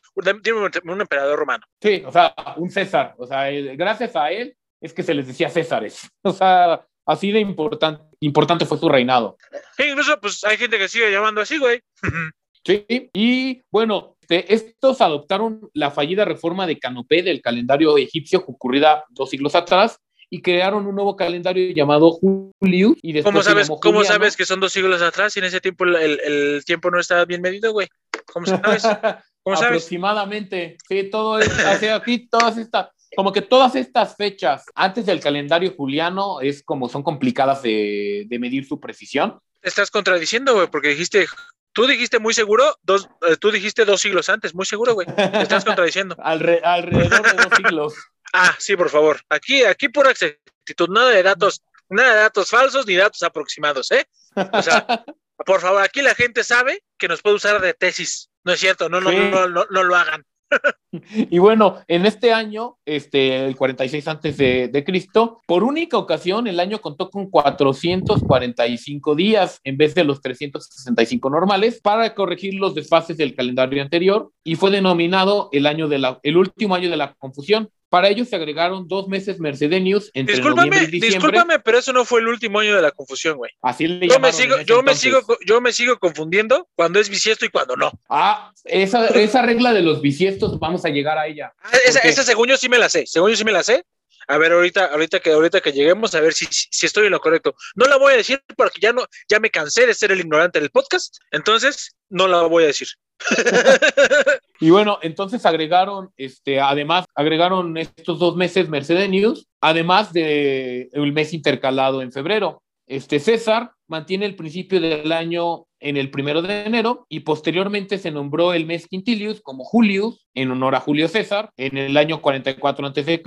dime un, un emperador romano. Sí, o sea, un César. O sea, gracias a él es que se les decía Césares. [LAUGHS] O sea, así de importante, importante fue su reinado. Sí, incluso, pues hay gente que sigue llamando así, güey. [LAUGHS] Sí, y bueno, este, estos adoptaron la fallida reforma de Canopé del calendario egipcio ocurrida dos siglos atrás y crearon un nuevo calendario llamado Julius. Y después ¿Cómo sabes, ¿Cómo sabes que son dos siglos atrás y en ese tiempo el, el- el tiempo no estaba bien medido, güey? ¿Cómo sabes? [LAUGHS] ¿Cómo sabes? Aproximadamente. Sí, todo es, aquí, todas estas, como que todas estas fechas antes del calendario juliano es como son complicadas de, de medir su precisión. Te estás contradiciendo, güey, porque dijiste, tú dijiste muy seguro, dos, eh, tú dijiste dos siglos antes, muy seguro, güey. Te estás [LAUGHS] contradiciendo. Alre- alrededor de dos [LAUGHS] siglos. Ah, sí, por favor. Aquí, aquí por exactitud, nada de datos, nada de datos falsos ni datos aproximados, ¿eh? O sea, [LAUGHS] por favor, aquí la gente sabe que nos puede usar de tesis. No es cierto, no, no, Sí. no, no, no lo hagan. [LAUGHS] Y bueno, en este año, este, el 46 antes de, Cristo, por única ocasión, el año contó con 445 días en vez de los 365 normales para corregir los desfases del calendario anterior y fue denominado el año de la, el último año de la confusión. Para ello se agregaron dos meses mercedenius entre Discúlpame, y diciembre. discúlpame, pero eso no fue el último año de la confusión, güey. Así le Yo me sigo, yo me sigo, yo me sigo confundiendo cuando es bisiesto y cuando no. Ah, esa, esa regla de los bisiestos, vamos a llegar a ella. Ah, Esa, esa según yo sí me la sé, según yo sí me la sé. A ver, ahorita, ahorita que ahorita que lleguemos a ver si, si, si estoy en lo correcto. No la voy a decir porque ya no, ya me cansé de ser el ignorante del podcast, entonces no la voy a decir. [LAUGHS] Y bueno, entonces agregaron, este, además, agregaron estos dos meses Mercedenius, además de el mes intercalado en febrero. Este César mantiene el principio del año en el primero de enero y posteriormente se nombró el mes Quintilius como Julius en honor a Julio César en el año 44 a.C.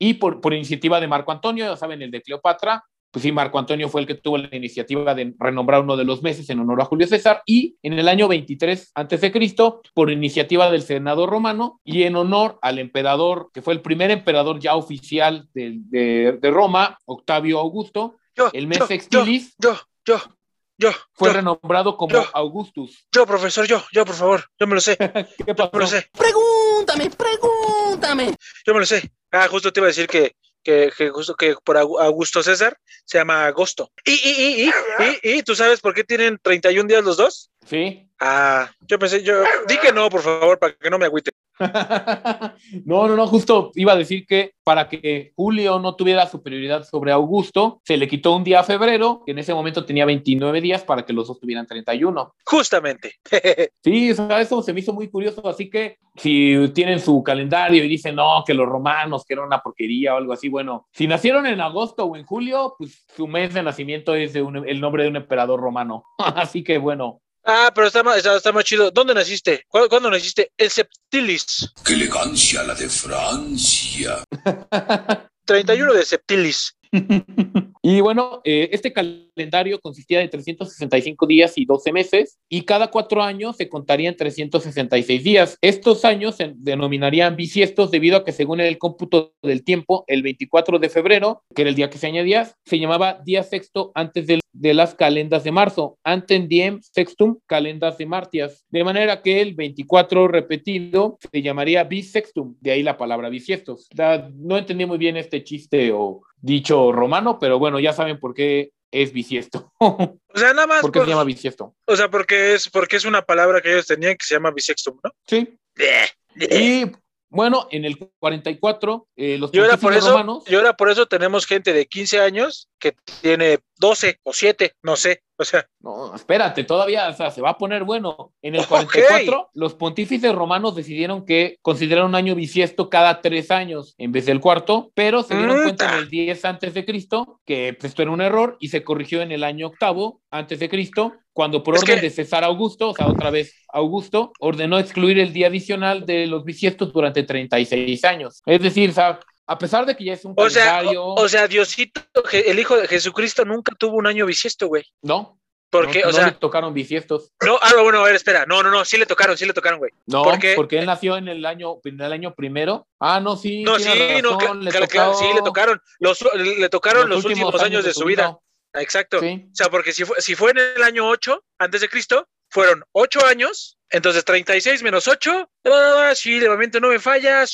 y por, por iniciativa de Marco Antonio, ya saben, el de Cleopatra, pues sí, Marco Antonio fue el que tuvo la iniciativa de renombrar uno de los meses en honor a Julio César y en el año 23 antes Cristo por iniciativa del Senado romano y en honor al emperador, que fue el primer emperador ya oficial de, de- de Roma, Octavio Augusto, Yo, el mes yo, sextilis yo, yo, yo, fue yo, renombrado como yo. Augustus. yo, profesor, yo, yo, por favor, yo me lo sé, [LAUGHS] ¿Qué yo me lo sé, Pregúntame, pregúntame. yo me lo sé. Ah, justo te iba a decir que, que, que justo que por Au- Augusto César se llama Agosto. Y, y, y, y, y, y, ¿tú sabes por qué tienen 31 días los dos? Sí. Ah, yo pensé, yo, di que no, por favor, para que no me agüite. [LAUGHS] no, no, no, justo iba a decir que para que Julio no tuviera superioridad sobre Augusto, se le quitó un día a febrero, que en ese momento tenía 29 días para que los dos tuvieran 31. Justamente. [LAUGHS] Sí, o sea, eso se me hizo muy curioso, así que si tienen su calendario y dicen, no, que los romanos, que era una porquería o algo así, bueno, si nacieron en agosto o en julio, pues su mes de nacimiento es de un- el nombre de un emperador romano. [LAUGHS] así que bueno, Ah, pero está más, está, está más chido. ¿Dónde naciste? ¿Cuándo, cuándo naciste? El Septilis. ¡Qué elegancia la de Francia! 31 de Septilis. [LAUGHS] Y bueno, eh, este calendario consistía de 365 días y 12 meses, y cada cuatro años se contarían 366 días. Estos años se denominarían bisiestos debido a que según el cómputo del tiempo, el 24 de febrero, que era el día que se añadía, se llamaba día sexto antes de las calendas de marzo, antes diem sextum calendas de martias, de manera que el 24 repetido se llamaría bisextum, de ahí la palabra bisiestos. No entendí muy bien este chiste o dicho romano, pero bueno, ya saben por qué es bisiesto. O sea, nada más. [LAUGHS] ¿Por qué se llama bisiesto? O sea, porque es, porque es una palabra que ellos tenían que se llama bisextum, ¿no? Sí. Y bueno, en el 44, eh, los Y ahora por eso, romanos, y ahora por eso tenemos gente de 15 años que tiene 12 o 7, no sé. O sea, no, espérate, todavía, o sea, se va a poner bueno. En el Ok. 44, los pontífices romanos decidieron que considerar un año bisiesto cada tres años en vez del cuarto, pero se dieron Mm, cuenta en el 10 antes de Cristo que pues, esto era un error y se corrigió en el año octavo antes de Cristo, cuando por Es orden que- de César Augusto, o sea, otra vez Augusto, ordenó excluir el día adicional de los bisiestos durante 36 años. Es decir, o sea, a pesar de que ya es un o sea, o, o sea, Diosito, el hijo de Jesucristo nunca tuvo un año bisiesto, güey. ¿no? Porque, no, o no sea, le tocaron bisiestos. no, ah, bueno, a ver, espera, no, no, no, sí le tocaron, sí le tocaron, güey. No, Porque- porque él nació en el año, en el año primero. Ah, no, sí. No, sí, no, le claro, tocó sí, le tocaron, los, le tocaron los, últimos, años de su vida. Exacto. Sí. O sea, porque si fue, si fue en el año 8 antes de Cristo, fueron 8 años, entonces 36 menos 8, si el movimiento no me falla,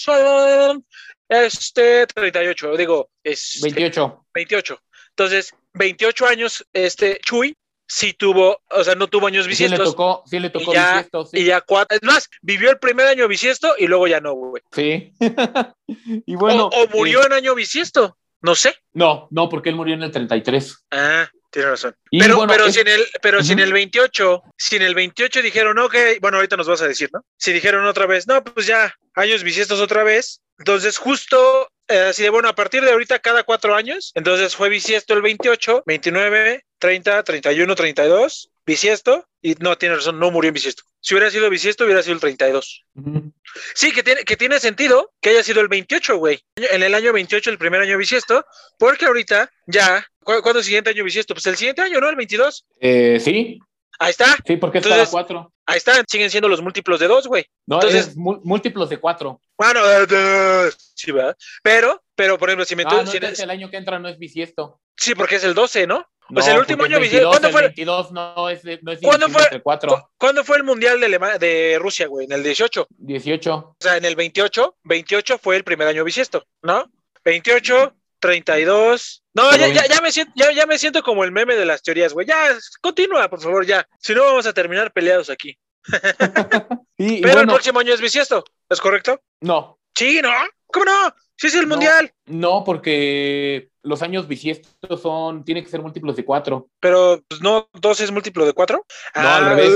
este 38, digo, es 28. 28. Entonces, 28 años, este Chuy sí tuvo, o sea, no tuvo años Sí le bisiestos. tocó, sí le tocó y ya, bisiestos, sí. y ya cuatro, es más, vivió el primer año bisiesto y luego ya no, güey. Sí. [LAUGHS] y bueno. o, o murió eh, en año bisiesto, no sé. no, no, porque él murió en el 33. Ah, tiene razón. Y pero bueno, pero es- si en el, pero si en el 28, si en el 28 dijeron, ok, bueno, ahorita nos vas a decir, ¿no? Si dijeron otra vez, no, pues ya, años bisiestos otra vez. Entonces, justo eh, así de bueno, a partir de ahorita, cada cuatro años, entonces fue bisiesto el 28, 29, 30, 31, 32, bisiesto, y no, tiene razón, no murió en bisiesto. Si hubiera sido bisiesto, hubiera sido el 32. Ujú. Sí, que tiene, que tiene sentido que haya sido el 28, güey. En el año 28, el primer año bisiesto, porque ahorita ya, ¿cu- ¿cuándo es el siguiente año bisiesto? Pues el siguiente año, ¿no? El 22. Eh, sí, Ahí está, sí, porque es Entonces- cada cuatro. Ahí está, siguen siendo los múltiplos de dos, güey. No, entonces- es mú- múltiplos de cuatro. Bueno, eh, eh, sí, ¿verdad? Pero, pero, por ejemplo, si me Ah, no, si- entonces el año que entra no es bisiesto. sí, porque es el 12, ¿no? No, sea, el último año es bisiesto. 22, ¿Cuándo el fue? 22 no es, de- no es ¿Cuándo fue? entre cuatro. ¿Cu- ¿Cuándo fue el mundial de, Alema- de Rusia, güey? En el 18. 18. O sea, en el 28, 28 fue el primer año bisiesto, ¿no? 28, 32. No, ya, ya, ya me siento, ya, ya me siento como el meme de las teorías, güey. Ya, continúa, por favor, ya. Si no, vamos a terminar peleados aquí. [LAUGHS] Pero el próximo año es bisiesto, ¿es correcto? no, Sí, ¿no? ¿Cómo no? Sí, es el No. mundial. no, porque los años bisiestos son, tiene que ser múltiplos de cuatro. Pero, pues, no, 12 es múltiplo de 4. No, al revés.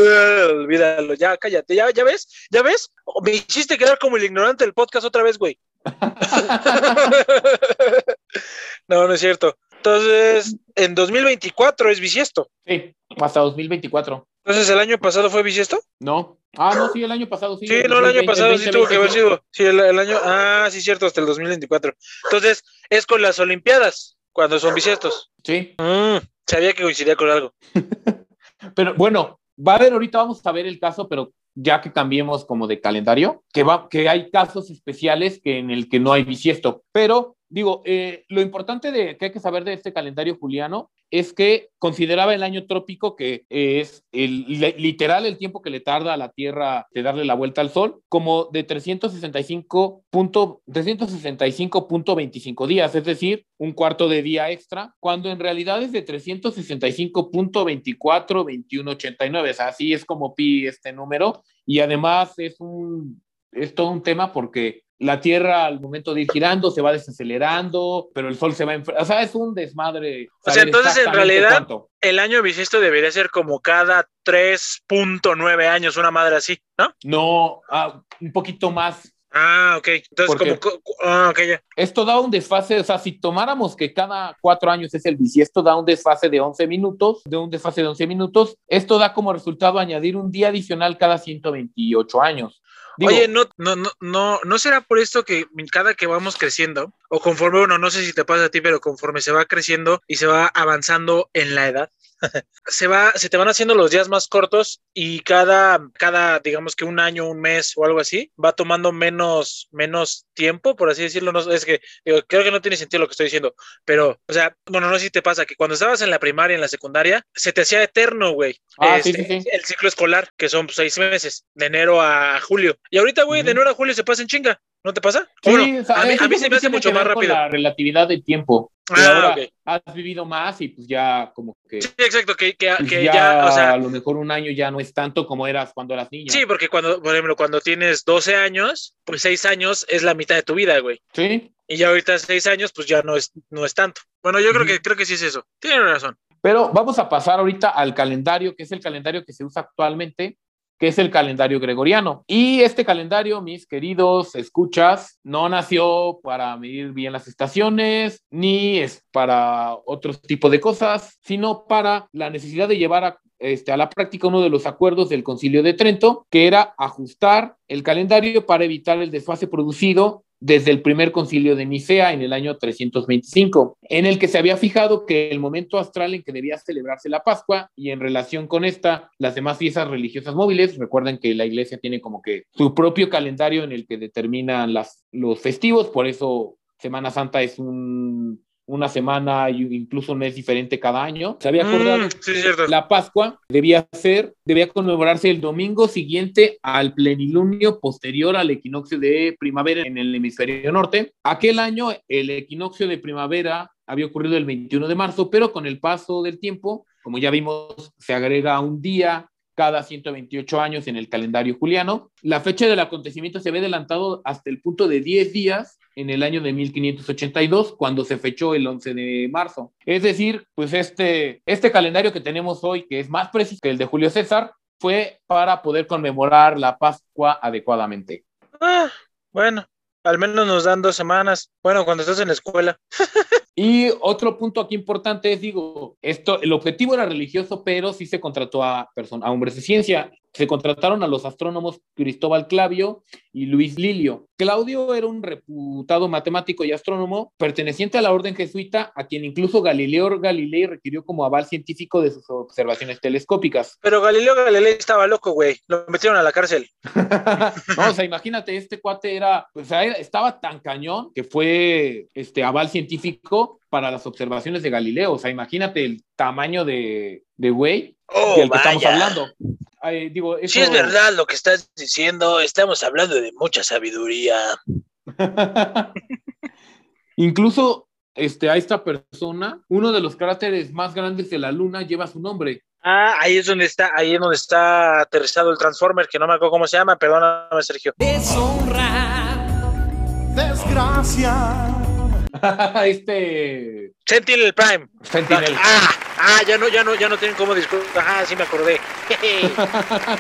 olvídalo, ya, cállate, ya, ya ves, ya ves. Oh, Me hiciste quedar como el ignorante del podcast otra vez, güey. [LAUGHS] no, no es cierto. Entonces, en 2024 es bisiesto. Sí, hasta 2024. Entonces, ¿el año pasado fue bisiesto? No. Ah, no, sí, el año pasado sí. Sí, no, el año 2020, pasado sí 2020, tuvo que haber sido. Sí, el, el año. Ah, sí, cierto, hasta el 2024. Entonces, es con las Olimpiadas, cuando son bisiestos. Sí, Mm, sabía que coincidía con algo. [LAUGHS] pero bueno, va a haber, ahorita vamos a ver el caso, pero ya que cambiemos como de calendario, que, va, que hay casos especiales que en el que no hay bisiesto. Pero digo, eh, lo importante de, que hay que saber de este calendario juliano es que consideraba el año trópico, que es el, li- literal el tiempo que le tarda a la Tierra de darle la vuelta al Sol, como de 365 punto- 365.25 días, es decir, un cuarto de día extra, cuando en realidad es de 365.24, 21.89, o sea, así es como pi este número, y además es un, es todo un tema porque la Tierra al momento de ir girando se va desacelerando, pero el Sol se va enfriando. O sea, es un desmadre. O sea, entonces, en realidad, cuánto. El año bisiesto debería ser como cada 3.9 años, una madre así, ¿no? No, ah, un poquito más. Ah, ok. Entonces, ¿Por como. Ah, ok, ya. Esto da un desfase, o sea, si tomáramos que cada cuatro años es el bisiesto, da un desfase de 11 minutos, de un desfase de 11 minutos. Esto da como resultado añadir un día adicional cada 128 años. Oye, no, no, no, no, ¿no será por esto que cada que vamos creciendo, o conforme, bueno, no sé si te pasa a ti, pero conforme se va creciendo y se va avanzando en la edad, [LAUGHS] se va, se te van haciendo los días más cortos y cada, cada, digamos que un año, un mes o algo así, va tomando menos, menos tiempo, por así decirlo. No, es que digo, creo que no tiene sentido lo que estoy diciendo, pero, o sea, bueno, no sé si te pasa que cuando estabas en la primaria, en la secundaria, se te hacía eterno, güey. Ah, Este, sí, sí. El ciclo escolar, que son pues, seis meses, de enero a julio. Y ahorita, güey, de Ujú. enero a julio se pasa en chinga. ¿No te pasa? Sí, Bueno, o sea, a mí, a mí se me hace mucho más rápido. La relatividad del tiempo. Ah, ahora has vivido más y pues ya como que, Sí, exacto, que, que, pues que ya, ya, o sea, a lo mejor un año ya no es tanto como eras cuando eras niña. sí, porque cuando, por ejemplo, cuando tienes 12 años, pues 6 años es la mitad de tu vida, güey. Sí, Y ya ahorita 6 años, pues ya no es, no es tanto. Bueno, yo creo que, creo que sí es eso. Tienes razón. Pero vamos a pasar ahorita al calendario, que es el calendario que se usa actualmente, que es el calendario gregoriano. Y este calendario, mis queridos escuchas, no nació para medir bien las estaciones, ni es para otro tipo de cosas, sino para la necesidad de llevar a, este, a la práctica uno de los acuerdos del Concilio de Trento, que era ajustar el calendario para evitar el desfase producido desde el primer concilio de Nicea en el año 325, en el que se había fijado que el momento astral en que debía celebrarse la Pascua y en relación con esta, las demás fiestas religiosas móviles, recuerden que la iglesia tiene como que su propio calendario en el que determinan los festivos, por eso Semana Santa es un, una semana y incluso un mes diferente cada año. Se había acordado Mm, sí, es cierto. la Pascua debía ser, debía conmemorarse el domingo siguiente al plenilunio posterior al equinoccio de primavera en el hemisferio norte. Aquel año el equinoccio de primavera había ocurrido el 21 de marzo, pero con el paso del tiempo, como ya vimos, se agrega un día cada 128 años en el calendario juliano. La fecha del acontecimiento se ve adelantado hasta el punto de 10 días en el año de 1582, cuando se fechó el 11 de marzo. Es decir, pues este, este calendario que tenemos hoy, que es más preciso que el de Julio César, fue para poder conmemorar la Pascua adecuadamente. Ah, bueno, al menos nos dan dos semanas. Bueno, cuando estás en la escuela. [LAUGHS] Y otro punto aquí importante es, digo, esto, el objetivo era religioso, pero sí se contrató a, a hombres de ciencia. Se contrataron a los astrónomos Cristóbal Clavio y Luis Lilio. Claudio era un reputado matemático y astrónomo perteneciente a la orden jesuita, a quien incluso Galileo Galilei requirió como aval científico de sus observaciones telescópicas. Pero Galileo Galilei estaba loco, güey. Lo metieron a la cárcel. [LAUGHS] No, o sea, imagínate, este cuate era, o sea, estaba tan cañón que fue este aval científico para las observaciones de Galileo. O sea, imagínate el tamaño de, de güey Oh, del que estamos hablando. Ay, digo, Si es verdad lo que estás diciendo, estamos hablando de mucha sabiduría. [LAUGHS] Incluso este, a esta persona, uno de los cráteres más grandes de la Luna lleva su nombre. Ah, ahí es donde está, ahí es donde está aterrizado el Transformer, que no me acuerdo cómo se llama, perdóname, Sergio. Deshonra, desgracia. [LAUGHS] este Sentinel Prime. Sentinel. Ah, ah, ya no, ya no, ya no tienen cómo disculpar. Ah, sí me acordé. [LAUGHS]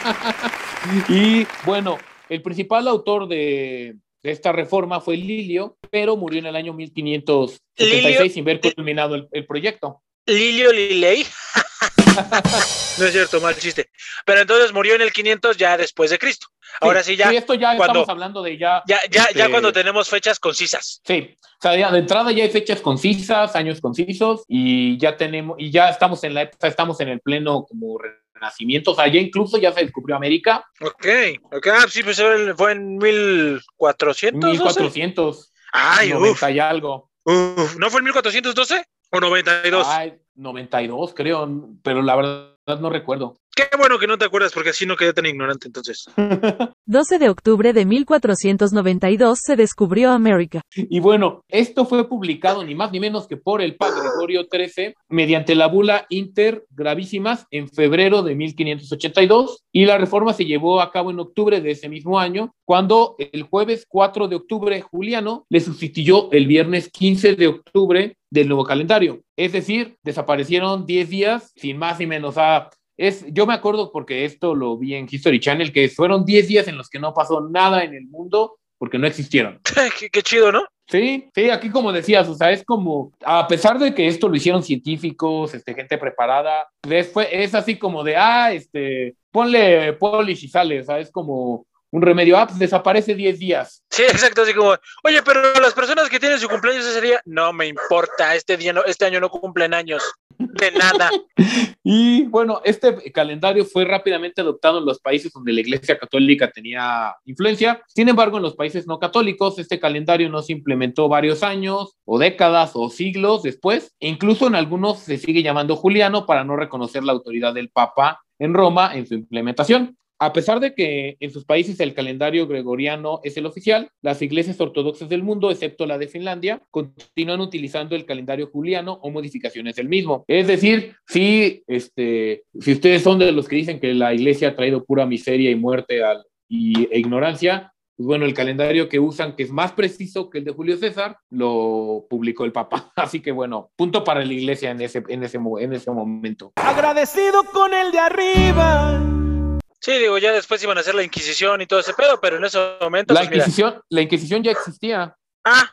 Y bueno, el principal autor de, de esta reforma fue Lilio, pero murió en el año 1576 Lilio- sin ver culminado el, el proyecto. Lilio Lilei. [LAUGHS] no es cierto, mal chiste. Pero entonces murió en el 500 ya después de Cristo. Ahora sí, ya. Sí, esto ya cuando- estamos hablando de ya. Ya, ya, ya este, cuando tenemos fechas concisas. Sí, o sea, ya de entrada ya hay fechas concisas, años concisos, y ya tenemos, y ya estamos en la época, estamos en el pleno como renacimiento, o sea, ya incluso ya se descubrió América, Ok, ok, ah, sí, pues fue en 1400. 1400, Ay, uf, 90 y algo. uf. ¿No fue en 1412 o 92? Ay, 92 creo, pero la verdad no recuerdo. Qué bueno que no te acuerdas porque así no quedé tan ignorante entonces. [LAUGHS] 12 de octubre de 1492 se descubrió América. Y bueno, esto fue publicado ni más ni menos que por el Papa Gregorio XIII mediante la bula Inter Gravísimas en febrero de 1582 y la reforma se llevó a cabo en octubre de ese mismo año, cuando el jueves 4 de octubre Juliano le sustituyó el viernes 15 de octubre del nuevo calendario. Es decir, desaparecieron 10 días sin más ni menos. Ah, es, yo me acuerdo porque esto lo vi en History Channel, que fueron 10 días en los que no pasó nada en el mundo porque no existieron. [LAUGHS] qué, qué chido, ¿no? Sí, sí, aquí como decías, o sea, es como, a pesar de que esto lo hicieron científicos, este, gente preparada, pues fue, es así como de, ah, este, ponle polish y sale, o sea, es como un remedio, ah, pues desaparece 10 días. Sí, exacto, así como, oye, pero las personas que tienen su cumpleaños ese día, no me importa, este día no, este año no cumplen años, de nada. [LAUGHS] Y bueno, este calendario fue rápidamente adoptado en los países donde la Iglesia Católica tenía influencia. Sin embargo, en los países no católicos, este calendario no se implementó varios años o décadas o siglos después. E incluso en algunos se sigue llamando Juliano para no reconocer la autoridad del Papa en Roma en su implementación. A pesar de que en sus países el calendario gregoriano es el oficial, las iglesias ortodoxas del mundo, excepto la de Finlandia, continúan utilizando el calendario juliano o modificaciones del mismo. Es decir, si, este, si ustedes son de los que dicen que la iglesia ha traído pura miseria y muerte y, e ignorancia, pues bueno, el calendario que usan, que es más preciso que el de Julio César, lo publicó el Papa. [LAUGHS] Así que bueno, punto para la iglesia en ese, en ese, en ese momento. Agradecido con el de arriba. Sí, digo, ya después iban a hacer la Inquisición y todo ese pedo, pero en ese momento, La pues mira. Inquisición, la Inquisición ya existía. Ah,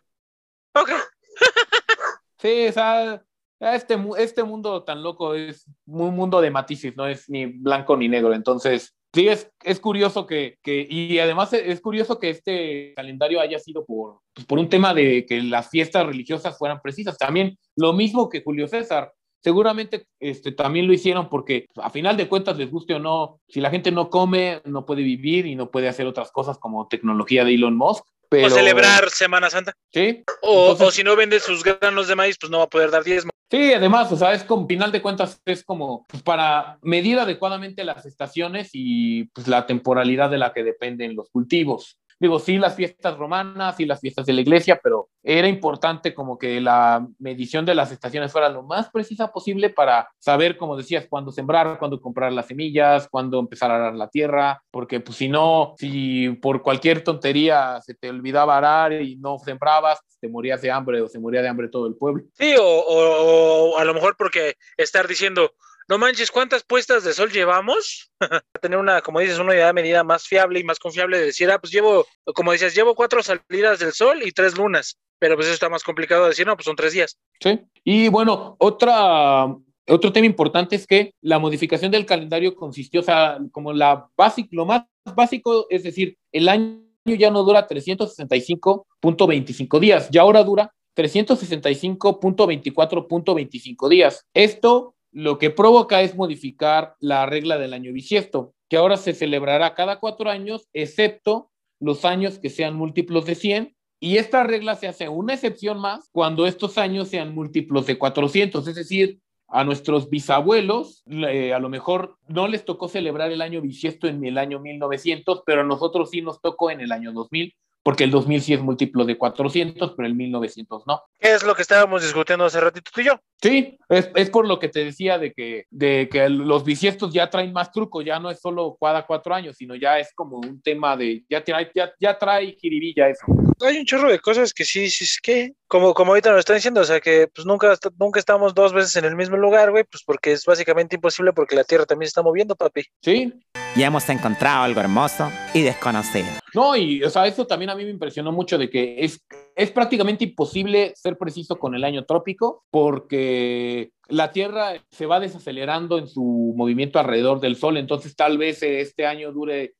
ok. [LAUGHS] Sí, o sea, este, este mundo tan loco es un mundo de matices, no es ni blanco ni negro. Entonces, Sí, es, es curioso que, que, y además es curioso que este calendario haya sido por, pues, por un tema de que las fiestas religiosas fueran precisas. También lo mismo que Julio César. Seguramente este, también lo hicieron porque a final de cuentas les guste o no, si la gente no come, no puede vivir y no puede hacer otras cosas como tecnología de Elon Musk. Pero... O celebrar Semana Santa. Sí. O, Entonces... o si no vende sus granos de maíz, pues no va a poder dar diezmo. Sí, además, o sea, es como, final de cuentas, es como pues, para medir adecuadamente las estaciones y pues, la temporalidad de la que dependen los cultivos. Digo, sí, las fiestas romanas, sí, las fiestas de la iglesia, pero era importante como que la medición de las estaciones fuera lo más precisa posible para saber, como decías, cuándo sembrar, cuándo comprar las semillas, cuándo empezar a arar la tierra, porque pues si no, si por cualquier tontería se te olvidaba arar y no sembrabas, te morías de hambre o se moría de hambre todo el pueblo. Sí, o, o a lo mejor porque estar diciendo, no manches, ¿cuántas puestas de sol llevamos? [LAUGHS] Tener una, como dices, una unidad de medida más fiable y más confiable de decir, ah, pues llevo, como dices, llevo cuatro salidas del sol y tres lunas. Pero pues eso está más complicado de decir, no, pues son tres días. Sí. Y bueno, otra, otro tema importante es que la modificación del calendario consistió, o sea, como la básica, lo más básico, es decir, el año ya no dura 365.25 días, ya ahora dura 365.24.25 días. Esto lo que provoca es modificar la regla del año bisiesto, que ahora se celebrará cada cuatro años, excepto los años que sean múltiplos de 100. Y esta regla se hace una excepción más cuando estos años sean múltiplos de 400, es decir, a nuestros bisabuelos, eh, a lo mejor no les tocó celebrar el año bisiesto en el año 1900, pero a nosotros sí nos tocó en el año 2000 porque el 2000 sí es múltiplo de 400, pero el 1900 no. ¿Qué es lo que estábamos discutiendo hace ratito tú y yo? Sí, es, es por lo que te decía de que, de que los bisiestos ya traen más truco, ya no es solo cada cuatro años, sino ya es como un tema de, ya trae, ya, ya trae jiribilla eso. Hay un chorro de cosas que sí, sí, es que, como, como ahorita nos están diciendo, o sea, que pues nunca, nunca estamos dos veces en el mismo lugar, güey, pues porque es básicamente imposible porque la Tierra también se está moviendo, papi. Sí. Y hemos encontrado algo hermoso y desconocido. No, y o sea, eso también a mí me impresionó mucho de que es, es prácticamente imposible ser preciso con el año trópico porque la Tierra se va desacelerando en su movimiento alrededor del Sol, entonces tal vez este año dure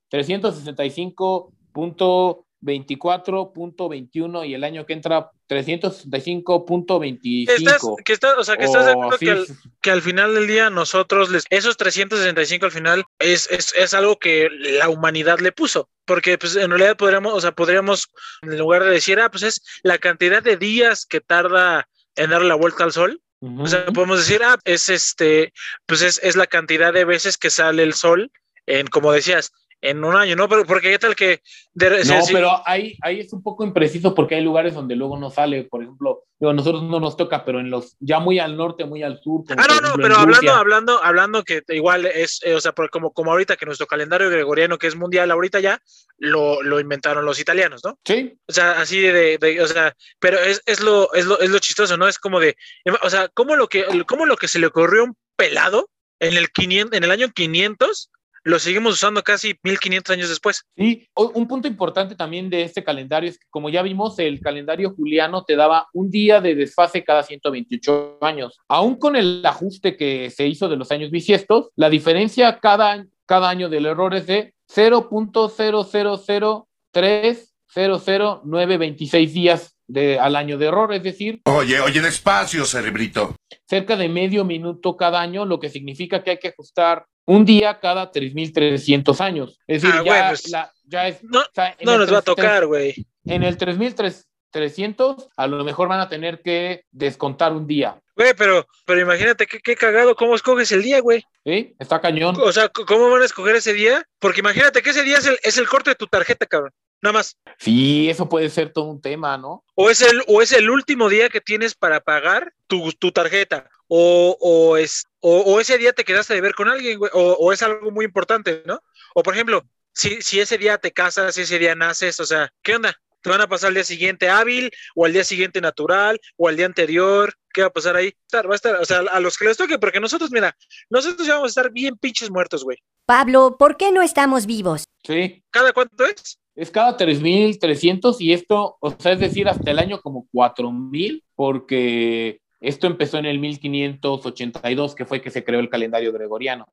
365.24.21 y el año que entra 365.25. Estás, que está, o sea, que estás de acuerdo que al, que al, final del día nosotros, les, esos 365 al final es, es, es, algo que la humanidad le puso. Porque pues en realidad podríamos, o sea, podríamos, en lugar de decir, ah, pues es la cantidad de días que tarda en dar la vuelta al sol. Uh -huh. O sea, podemos decir, ah, es este, pues es, es la cantidad de veces que sale el sol en, como decías, en un año, ¿no? Pero porque qué tal que... De, no, pero ahí, ahí es un poco impreciso porque hay lugares donde luego no sale, por ejemplo, digo, nosotros no nos toca, pero en los, ya muy al norte, muy al sur. ah, no, no, pero hablando, hablando, hablando que igual es, eh, o sea, como, como ahorita que nuestro calendario gregoriano, que es mundial ahorita ya, lo, lo inventaron los italianos, ¿no? Sí. O sea, así de, de o sea, pero es, es, lo, es, lo, es lo chistoso, ¿no? Es como de, o sea, ¿cómo lo que, cómo lo que se le ocurrió a un pelado en el, 500, en el año 500 lo seguimos usando casi 1500 años después. Sí, un punto importante también de este calendario es que, como ya vimos, el calendario juliano te daba un día de desfase cada 128 años. Aún con el ajuste que se hizo de los años bisiestos, la diferencia cada, cada año del error es de 0.000300926 días de, al año de error, es decir... Oye, oye, despacio, cerebrito. Cerca de medio minuto cada año, lo que significa que hay que ajustar un día cada 3.300 años. Es decir, ah, ya, pues, la, ya es... No, o sea, no nos va a tocar, güey. En el 3.300 a lo mejor van a tener que descontar un día. Güey, pero, pero imagínate qué, qué cagado, ¿cómo escoges el día, güey? Sí, está cañón. O sea, ¿cómo van a escoger ese día? Porque imagínate que ese día es el, es el corte de tu tarjeta, cabrón. Nada más. Sí, eso puede ser todo un tema, ¿no? O es el, o es el último día que tienes para pagar tu, tu tarjeta. O, o, es, o, o, ese día te quedaste de ver con alguien, güey. O, o, es algo muy importante, ¿no? O por ejemplo, si, si ese día te casas, si ese día naces, o sea, ¿qué onda? ¿Te van a pasar al día siguiente hábil? ¿O al día siguiente natural? ¿O al día anterior? ¿Qué va a pasar ahí? Va a estar, o sea, a los que les toque, porque nosotros, mira, nosotros ya vamos a estar bien pinches muertos, güey. Pablo, ¿por qué no estamos vivos? Sí. ¿Cada cuánto es? es cada 3.300 y esto, o sea, es decir, hasta el año como 4.000, porque Esto empezó en el 1582, que fue que se creó el calendario gregoriano.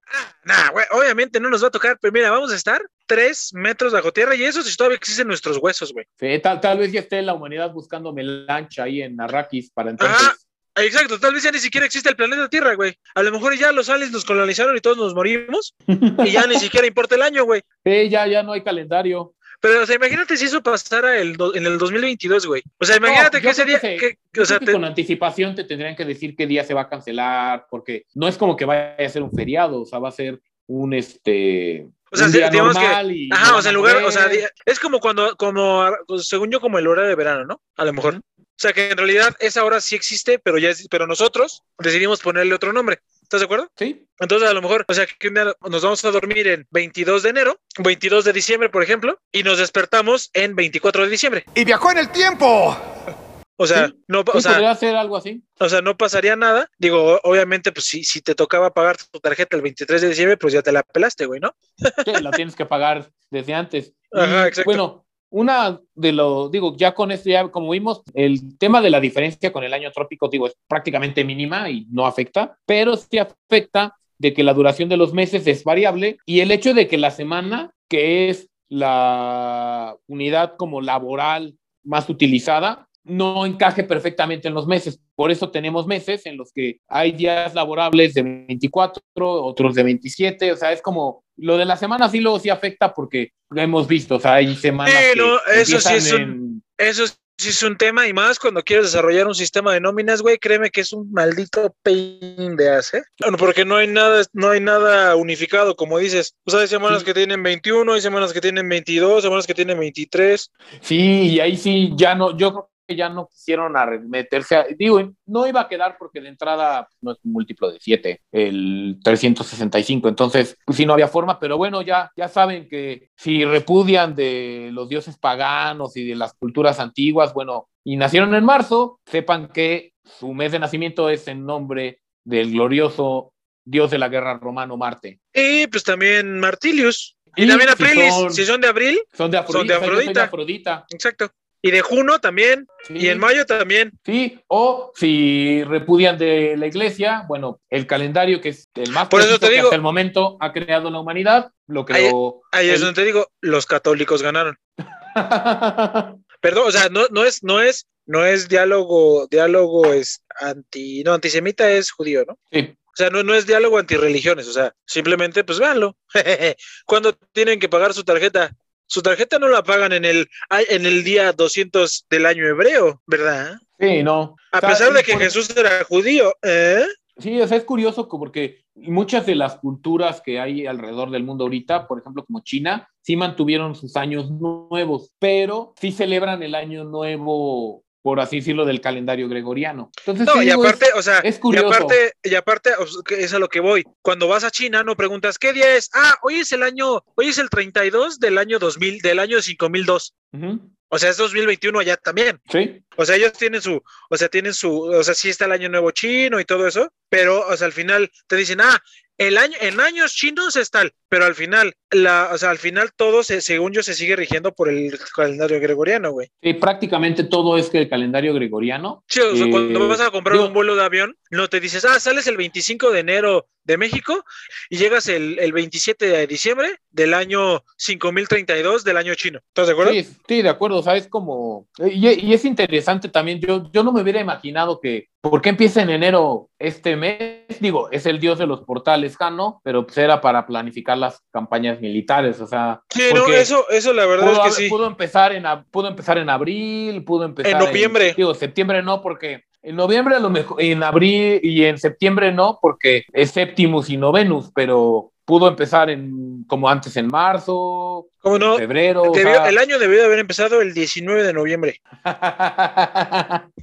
Nah, güey, obviamente no nos va a tocar, pero mira, vamos a estar tres metros bajo tierra y eso si todavía existen nuestros huesos, güey. Sí, tal, tal vez ya esté la humanidad buscando melancha ahí en Arrakis para entonces. Ajá, exacto, tal vez ya ni siquiera existe el planeta Tierra, güey. A lo mejor ya los aliens nos colonizaron y todos nos morimos y ya ni [LAUGHS] siquiera importa el año, güey. Sí, ya, ya no hay calendario. Pero, o sea, imagínate si eso pasara el do- en el 2022, güey. O sea, imagínate No, que ese día, que se- que- que, yo o sea, te- con anticipación te tendrían que decir qué día se va a cancelar, porque no es como que vaya a ser un feriado, o sea, va a ser un este O sea, un día digamos normal que, y ajá, o sea, en lugar, o sea, es como cuando, como, pues, según yo, como el horario de verano, ¿no? A lo mejor. O sea, que en realidad esa hora sí existe, pero ya, es- pero nosotros decidimos ponerle otro nombre. ¿Estás de acuerdo? Sí. Entonces, a lo mejor, o sea, que un día nos vamos a dormir en 22 de enero, 22 de diciembre, por ejemplo, y nos despertamos en 24 de diciembre. ¡Y viajó en el tiempo! O sea, Sí, no, sí, o sea, podría ser algo así. o sea, no pasaría nada. Digo, obviamente, pues si, si te tocaba pagar tu tarjeta el 23 de diciembre, pues ya te la pelaste, güey, ¿no? Sí, la tienes que pagar desde antes. [LAUGHS] Y, Ajá, exacto. Bueno, una de lo, digo, ya con esto, ya como vimos, el tema de la diferencia con el año trópico, digo, es prácticamente mínima y no afecta, pero sí afecta de que la duración de los meses es variable y el hecho de que la semana, que es la unidad como laboral más utilizada, no encaje perfectamente en los meses. Por eso tenemos meses en los que hay días laborables de 24, otros de 27, o sea, es como lo de la semana sí luego sí afecta porque lo hemos visto, o sea, hay semanas Sí, que eso sí es un- en- Eso sí es un tema y más cuando quieres desarrollar un sistema de nóminas, güey, créeme que es un maldito pain de hacer. Bueno, porque no hay nada, no hay nada unificado, como dices. O sea, hay semanas que tienen 21, hay semanas que tienen 22, semanas que tienen 23. Sí, y ahí sí, ya no, yo ya no quisieron meterse, a- digo, no iba a quedar porque de entrada no es un múltiplo de 7, el 365, entonces pues sí no había forma, pero bueno, ya, ya saben que si repudian de los dioses paganos y de las culturas antiguas, bueno, y nacieron en marzo, sepan que su mes de nacimiento es en nombre del glorioso dios de la guerra romano Marte. Y pues también Martilius. Y, Y también si Aprilis. son- si son de abril, Son de Son de Afrodita. yo soy de Afrodita. Afrodita. exacto. Y de Juno también. Y en mayo también. Sí, o si repudian de la iglesia, bueno, el calendario que es el más Por eso te que digo- hasta el momento ha creado la humanidad, lo Ahí, creó. ahí es el- donde te digo, los católicos ganaron. [LAUGHS] Perdón, o sea, no, no es, no es, no es diálogo, diálogo es anti, no, antisemita es judío, ¿no? Sí. O sea, no, no es diálogo antirreligiones, o sea, simplemente, pues véanlo. [LAUGHS] Cuando tienen que pagar su tarjeta, su tarjeta no la pagan en el, en el día 200 del año hebreo, ¿verdad? Sí, no. A O sea, pesar de que por- Jesús era judío, ¿eh? Sí, o sea, es curioso porque muchas de las culturas que hay alrededor del mundo ahorita, por ejemplo, como China, sí mantuvieron sus años nuevos, pero sí celebran el año nuevo, por así decirlo, del calendario gregoriano. Entonces, No, y aparte, es, o sea, es y curioso. aparte, y aparte, sea, que es a lo que voy. Cuando vas a China, no preguntas qué día es. Ah, hoy es el año, hoy es el 32 del año 2000, del año 5002. Ujú, O sea, es 2021 allá también. Sí. O sea, ellos tienen su, o sea, tienen su, o sea, sí está el año nuevo chino y todo eso, pero, o sea, al final te dicen, ah, el año, en años chinos es tal, pero al final, la, o sea, al final todo, se, según yo, se sigue rigiendo por el calendario gregoriano, güey. Sí, prácticamente todo es que el calendario gregoriano. Sí, o sea, Eh, cuando vas a comprar digo, un vuelo de avión, no te dices, ah, sales el 25 de enero de México y llegas el, el 27 de diciembre del año 5032 del año chino. ¿Estás de acuerdo? Sí, sí, de acuerdo, o sea, es como, y, y es interesante también, yo, yo no me hubiera imaginado que, ¿por qué empieza en enero este mes? Digo, es el dios de los portales, Jano, pero pues era para planificar las campañas militares, o sea, Sí, no, eso, eso la verdad pudo, es que sí. pudo empezar en, pudo empezar en abril, pudo empezar En noviembre. digo, septiembre no, porque en noviembre a lo mejor, en abril y en septiembre no, porque es Septimus y Novenus, pero pudo empezar en, como antes en marzo, ¿Cómo no? febrero, o Debió- sea, el año debió de haber empezado el 19 de noviembre. [LAUGHS]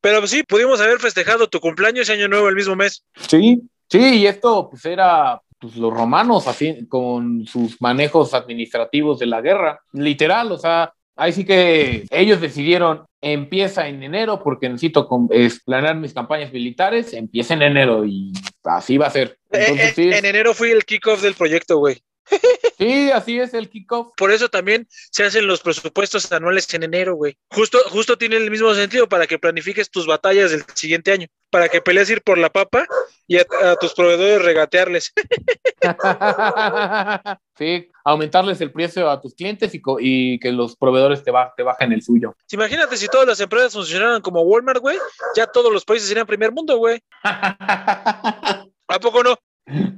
Pero sí, pudimos haber festejado tu cumpleaños y año nuevo el mismo mes. Sí, sí, y esto pues era pues, los romanos así con sus manejos administrativos de la guerra, literal, o sea, ahí sí que ellos decidieron empieza en enero porque necesito planear mis campañas militares, empieza en enero y así va a ser. Eh, Entonces, en enero fui el kickoff del proyecto, güey. Sí, así es el kickoff. Por eso también se hacen los presupuestos anuales en enero, güey. Justo, justo tiene el mismo sentido para que planifiques tus batallas del siguiente año, para que pelees ir por la papa y a, a tus proveedores regatearles. [LAUGHS] sí, aumentarles el precio a tus clientes y, que los proveedores te, ba- te bajen el suyo. Imagínate si todas las empresas funcionaran como Walmart, güey, ya todos los países serían primer mundo, güey. [LAUGHS] ¿A poco no?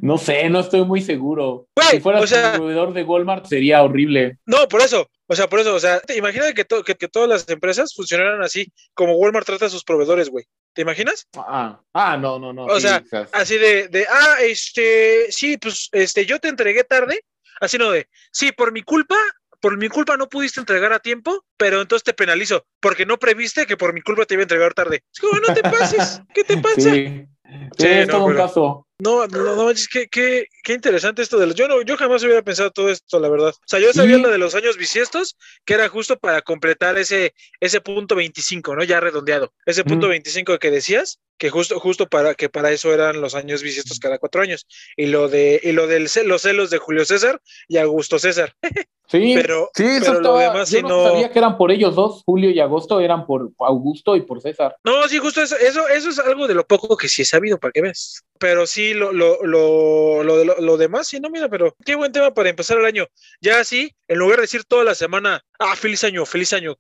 No sé, no estoy muy seguro. Güey, si fueras o sea- proveedor de Walmart sería horrible. No, por eso. O sea, por eso. O sea, te imaginas que, to- que, que todas las empresas funcionaran así, como Walmart trata a sus proveedores, güey. ¿Te imaginas? Ah, ah, no, no, no. O sí, sea, así de, de, ah, este, sí, pues, este, yo te entregué tarde. Así no de, sí, por mi culpa, por mi culpa no pudiste entregar a tiempo, pero entonces te penalizo, porque no previste que por mi culpa te iba a entregar tarde. Es como, no te pases, ¿qué te [LAUGHS] pasa? Sí, Sí, es no, todo un pero- caso. No, no, no, es que qué, qué interesante esto de los. Yo no, yo jamás hubiera pensado todo esto, la verdad. O sea, yo sabía Y- lo de los años bisiestos, que era justo para completar ese, ese punto 25, ¿no? Ya redondeado. Ese punto Ujú. 25 que decías, que justo, justo para, que para eso eran los años bisiestos cada cuatro años. Y lo de, y lo del los celos de Julio César y Augusto César. [LAUGHS] Sí, Pero- sí, eso pero lo estaba- demás yo sí no, no- sabía que eran por ellos dos, Julio y Agosto, eran por Augusto y por César. No, sí, justo eso, eso, eso es algo de lo poco que sí he sabido, para que veas. Pero sí, lo, lo, lo, lo, de lo, lo demás, sí, no, mira, pero qué buen tema para empezar el año. Ya así, en lugar de decir toda la semana, ah, feliz año, feliz año.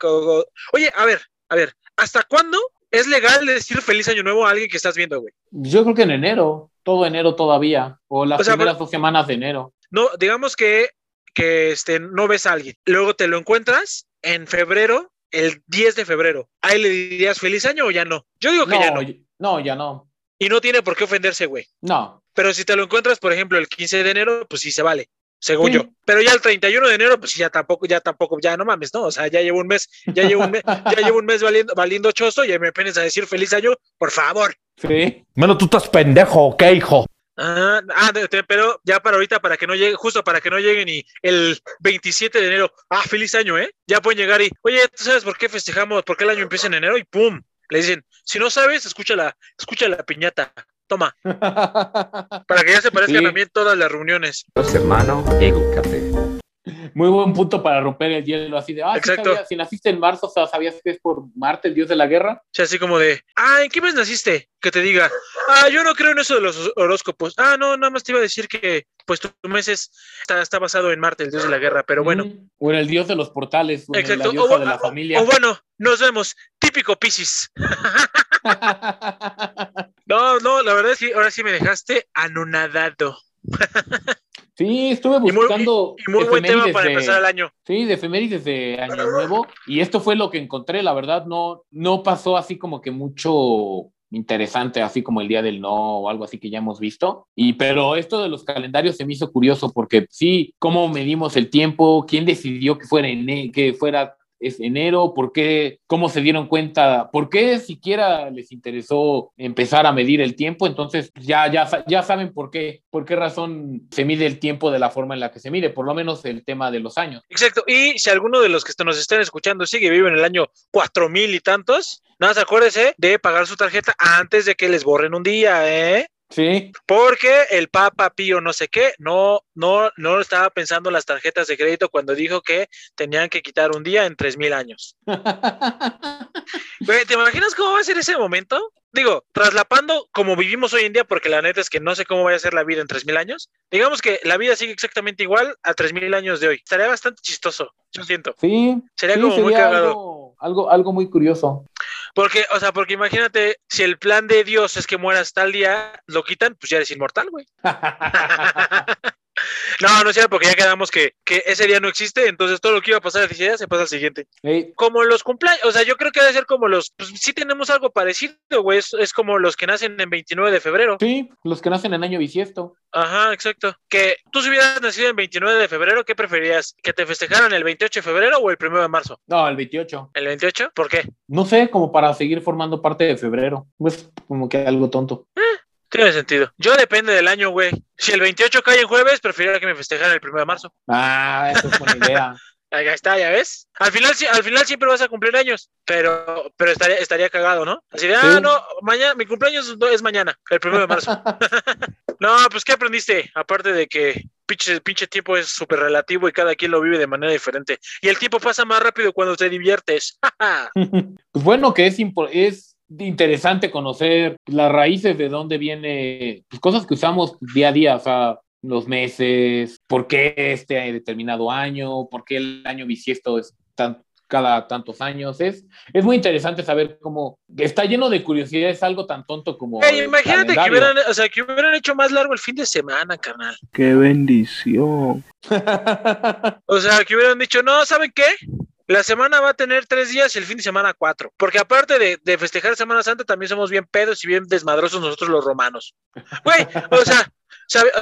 Oye, a ver, a ver, ¿hasta cuándo es legal decir feliz año nuevo a alguien que estás viendo, güey? Yo creo que en enero, todo enero todavía, o las O sea, primeras pero- dos semanas de enero. No, digamos que, que este, no ves a alguien, luego te lo encuentras en febrero, el 10 de febrero. ¿Ahí le dirías feliz año o ya no? Yo digo que ya no. no, ya no. Y no tiene por qué ofenderse, güey. No. Pero si te lo encuentras, por ejemplo, el 15 de enero, pues sí se vale, según Sí. yo. Pero ya el 31 de enero, pues ya tampoco, ya tampoco, ya no mames, ¿no? O sea, ya llevo un mes, ya llevo un mes, ya llevo un mes valiendo, valiendo chosto y me apenas a decir feliz año, por favor. Sí. Bueno, tú estás pendejo, ¿ok, hijo? Ah, ah, pero ya para ahorita, para que no llegue, justo para que no lleguen y el 27 de enero, ah, feliz año, ¿eh? Ya pueden llegar y, oye, ¿tú sabes por qué festejamos, por qué el año empieza en enero? Y pum, le dicen, si no sabes, escucha la, escucha la piñata, toma, [LAUGHS] para que ya se parezcan Sí. también todas las reuniones. hermano, edúcate. Muy buen punto para romper el hielo, así de, ah, sí Exacto. sabías, si naciste en marzo, o sea, ¿sabías que es por Marte, el dios de la guerra? O sea, así como de, ah, ¿en qué mes naciste? Que te diga, ah, yo no creo en eso de los horóscopos. Ah, no, nada más te iba a decir que, pues, tu mes es- está, está basado en Marte, el dios de la guerra, pero bueno. Mm, O en el dios de los portales, o en Exacto. la diosa O, de la o- familia. o bueno, nos vemos. Típico Piscis. [LAUGHS] No, no, la verdad que ahora sí me dejaste anonadado. Sí, estuve Y muy, buscando. y muy buen tema para de- empezar el año. Sí, de efemérides de Año Nuevo. Y esto fue lo que encontré, la verdad, no, no pasó así como que mucho interesante, así como el Día del No o algo así que ya hemos visto. Y pero esto de los calendarios se me hizo curioso porque sí, cómo medimos el tiempo, quién decidió que fuera, ene- que fuera es enero, por qué, cómo se dieron cuenta, por qué siquiera les interesó empezar a medir el tiempo, entonces ya, ya, ya saben por qué, por qué razón se mide el tiempo de la forma en la que se mide, por lo menos el tema de los años. Exacto. Y si alguno de los que nos estén escuchando sigue vivo en el año cuatro mil y tantos, nada, más acuérdese de pagar su tarjeta antes de que les borren un día, ¿eh? Sí. Porque el Papa Pío no sé qué, no, no, no estaba pensando en las tarjetas de crédito cuando dijo que tenían que quitar un día en tres mil años. [LAUGHS] ¿Te imaginas cómo va a ser ese momento? Digo, traslapando como vivimos hoy en día, porque la neta es que no sé cómo vaya a ser la vida en tres mil años. Digamos que la vida sigue exactamente igual a tres mil años de hoy. Estaría bastante chistoso, yo siento. Sí. Sería sí, como muy cagado. Algo, algo, algo muy curioso. Porque, o sea, porque imagínate, si el plan de Dios es que mueras tal día, lo quitan, pues ya eres inmortal, güey. [LAUGHS] No, no es cierto, porque ya quedamos que, que ese día no existe, entonces todo lo que iba a pasar ese día se pasa al siguiente. Como los cumpleaños, o sea, yo creo que debe ser como los, pues sí tenemos algo parecido, güey, es, es como los que nacen en 29 de febrero. sí, los que nacen en año bisiesto. Ajá, exacto. Que tú si hubieras nacido en 29 de febrero, ¿qué preferías? ¿Que te festejaran el 28 de febrero o el 1 de marzo? No, el 28. ¿El 28? ¿Por qué? No sé, como para seguir formando parte de febrero. Pues como que algo tonto. Tiene sentido. Yo depende del año, güey. Si el 28 cae en jueves, preferiría que me festejaran el 1 de marzo. Ah, eso es buena idea. [LAUGHS] Ahí está, ya ves. Al final, al final siempre vas a cumplir años, pero, pero estaría, estaría cagado, ¿no? Así de, ah, Sí. no, mañana, mi cumpleaños es mañana, el 1 de marzo. [LAUGHS] [LAUGHS] no, pues, ¿qué aprendiste? Aparte de que pinche, pinche tiempo es súper relativo y cada quien lo vive de manera diferente. Y el tiempo pasa más rápido cuando te diviertes. Pues bueno, que es, es interesante conocer las raíces de dónde viene, pues, cosas que usamos día a día, o sea, los meses, por qué este determinado año, por qué el año bisiesto es tan, cada tantos años. Es, es muy interesante saber cómo está lleno de curiosidades, algo tan tonto como. El imagínate que hubieran, o sea, que hubieran hecho más largo el fin de semana, carnal. Qué bendición. O sea, que hubieran dicho, no, ¿saben qué? La semana va a tener tres días y el fin de semana cuatro. Porque aparte de, de festejar Semana Santa, también somos bien pedos y bien desmadrosos nosotros los romanos. Güey, o sea,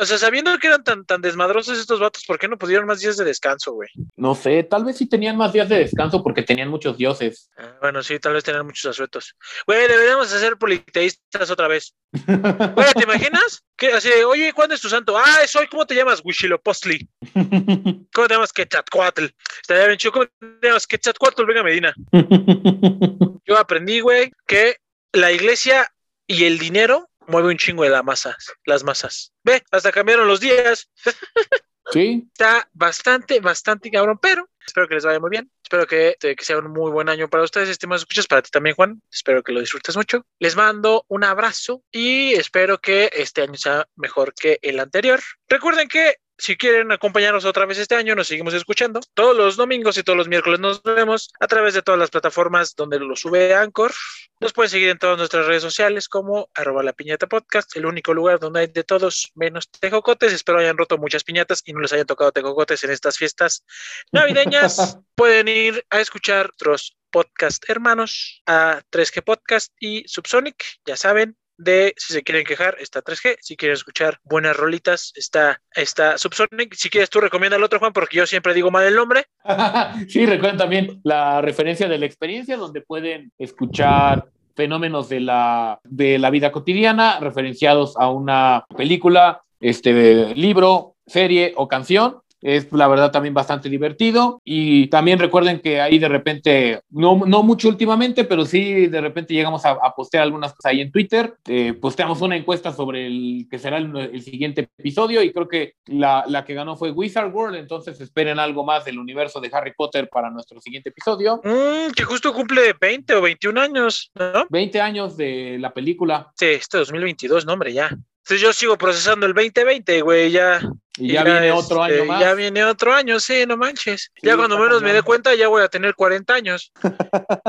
o sea, sabiendo que eran tan, tan desmadrosos estos vatos, ¿por qué no pudieron más días de descanso, güey? No sé, tal vez sí tenían más días de descanso porque tenían muchos dioses. Ah, Bueno, sí, tal vez tener muchos asuetos. Güey, deberíamos hacer politeístas otra vez. Güey, ¿te imaginas? Que así, de, oye, ¿cuándo es tu santo? Ah, es hoy, ¿cómo te llamas? Huitzilopochtli. [LAUGHS] ¿Cómo te llamas? Quetzalcoatl. Estaría bien chido. ¿Cómo te llamas? Quetzalcoatl, venga Medina. [LAUGHS] Yo aprendí, güey, que la iglesia y el dinero mueve un chingo de las masas, las masas. Ve, hasta cambiaron los días. Sí. Está bastante, bastante cabrón, pero espero que les vaya muy bien. Espero que, que sea un muy buen año para ustedes, estimados escuchas, para ti también, Juan. Espero que lo disfrutes mucho. Les mando un abrazo y espero que este año sea mejor que el anterior. Recuerden que si quieren acompañarnos otra vez este año, nos seguimos escuchando. Todos los domingos y todos los miércoles nos vemos a través de todas las plataformas donde lo sube Anchor. Nos pueden seguir en todas nuestras redes sociales como arroba la piñata podcast, el único lugar donde hay de todos menos tejocotes. Espero hayan roto muchas piñatas y no les hayan tocado tejocotes en estas fiestas navideñas. [LAUGHS] pueden ir a escuchar otros podcast hermanos a 3G Podcast y Subsonic, ya saben. De si se quieren quejar, está 3G. Si quieren escuchar buenas rolitas, está, está Subsonic. Si quieres, tú recomienda el otro, Juan, porque yo siempre digo mal el nombre. [LAUGHS] sí, recuerden también la referencia de la experiencia, donde pueden escuchar fenómenos de la, de la vida cotidiana referenciados a una película, este libro, serie o canción. Es la verdad también bastante divertido y también recuerden que ahí de repente, no, no mucho últimamente, pero sí de repente llegamos a, a postear algunas cosas ahí en Twitter. Eh, posteamos una encuesta sobre el que será el, el siguiente episodio y creo que la, la, que ganó fue Wizard World, entonces esperen algo más del universo de Harry Potter para nuestro siguiente episodio. Mm, que justo cumple 20 o 21 años, ¿no? 20 años de la película. Sí, este 2022, no hombre, ya. Entonces yo sigo procesando el 2020, güey, ya. Y ya, ya viene otro este, año más. Ya viene otro año, sí, no manches. Sí, ya cuando menos me dé cuenta, ya voy a tener 40 años.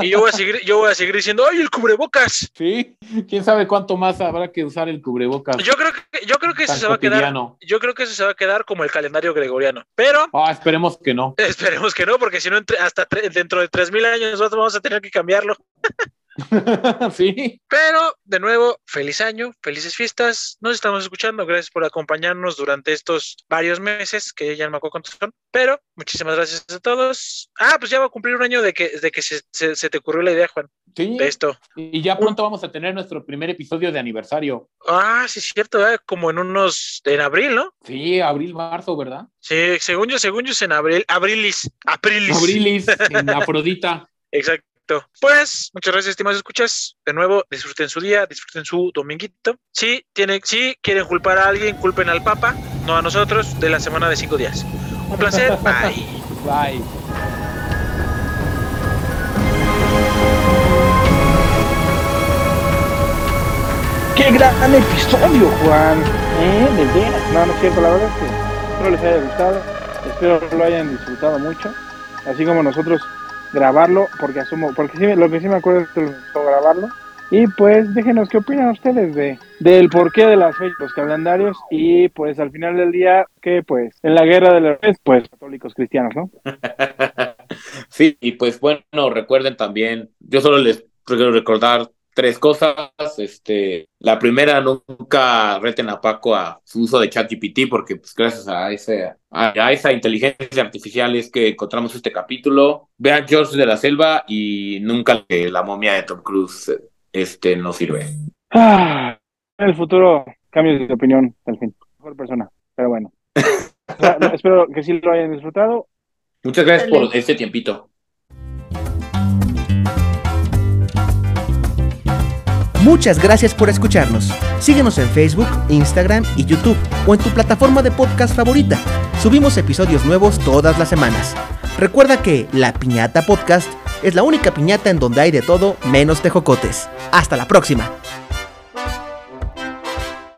y yo voy a seguir, yo voy a seguir diciendo, ¡ay, el cubrebocas! [LAUGHS] Sí, quién sabe cuánto más habrá que usar el cubrebocas. Yo creo que, yo creo que eso se va a quedar. Yo creo que eso se va a quedar como el calendario gregoriano. Pero. Ah, esperemos que no. [LAUGHS] Esperemos que no, porque si no, hasta dentro de 3000 años nosotros vamos a tener que cambiarlo. [LAUGHS] [LAUGHS] sí. Pero, de nuevo, feliz año, felices fiestas. Nos estamos escuchando. Gracias por acompañarnos durante estos varios meses, que ya no me acuerdo cuántos son. Pero, muchísimas gracias a todos. Ah, pues ya va a cumplir un año de que, de que se, se, se te ocurrió la idea, Juan. Sí. De esto. Y ya pronto vamos a tener nuestro primer episodio de aniversario. Ah, sí, es cierto, ¿eh? como en unos. en abril, ¿no? Sí, abril, marzo, ¿verdad? Sí, según yo, según yo es en abril. Abrilis. Aprilis. Abrilis, [LAUGHS] en Afrodita. Exacto. Pues, muchas gracias, estimados escuchas. De nuevo, disfruten su día, disfruten su dominguito. Si, tienen, si quieren culpar a alguien, culpen al Papa, no a nosotros, de la semana de cinco días. Un placer. [LAUGHS] Bye. Bye. ¡Qué gran episodio, Juan! ¿Eh? De veras. No, no es cierto, la verdad es que espero les haya gustado. Espero lo hayan disfrutado mucho. Así como nosotros grabarlo, porque asumo, porque sí, lo que sí me acuerdo es que gustó grabarlo. Y pues déjenos qué opinan ustedes de del porqué de las fechas, los calendarios y pues al final del día que pues en la guerra de los pues católicos cristianos, ¿no? [LAUGHS] sí, y pues bueno, recuerden también, yo solo les quiero recordar tres cosas. Este, la primera, nunca reten a Paco a su uso de ChatGPT, porque pues, gracias a, ese, a, a, esa inteligencia artificial es que encontramos este capítulo. Vean George de la Selva y nunca la momia de Tom Cruise este, no sirve. Ah, en el futuro, cambios de opinión, al fin. Mejor persona, pero bueno. [LAUGHS] o sea, no, espero que sí lo hayan disfrutado. Muchas gracias por este tiempito. Muchas gracias por escucharnos. Síguenos en Facebook, Instagram y YouTube o en tu plataforma de podcast favorita. Subimos episodios nuevos todas las semanas. Recuerda que La Piñata Podcast es la única piñata en donde hay de todo menos tejocotes. Hasta la próxima.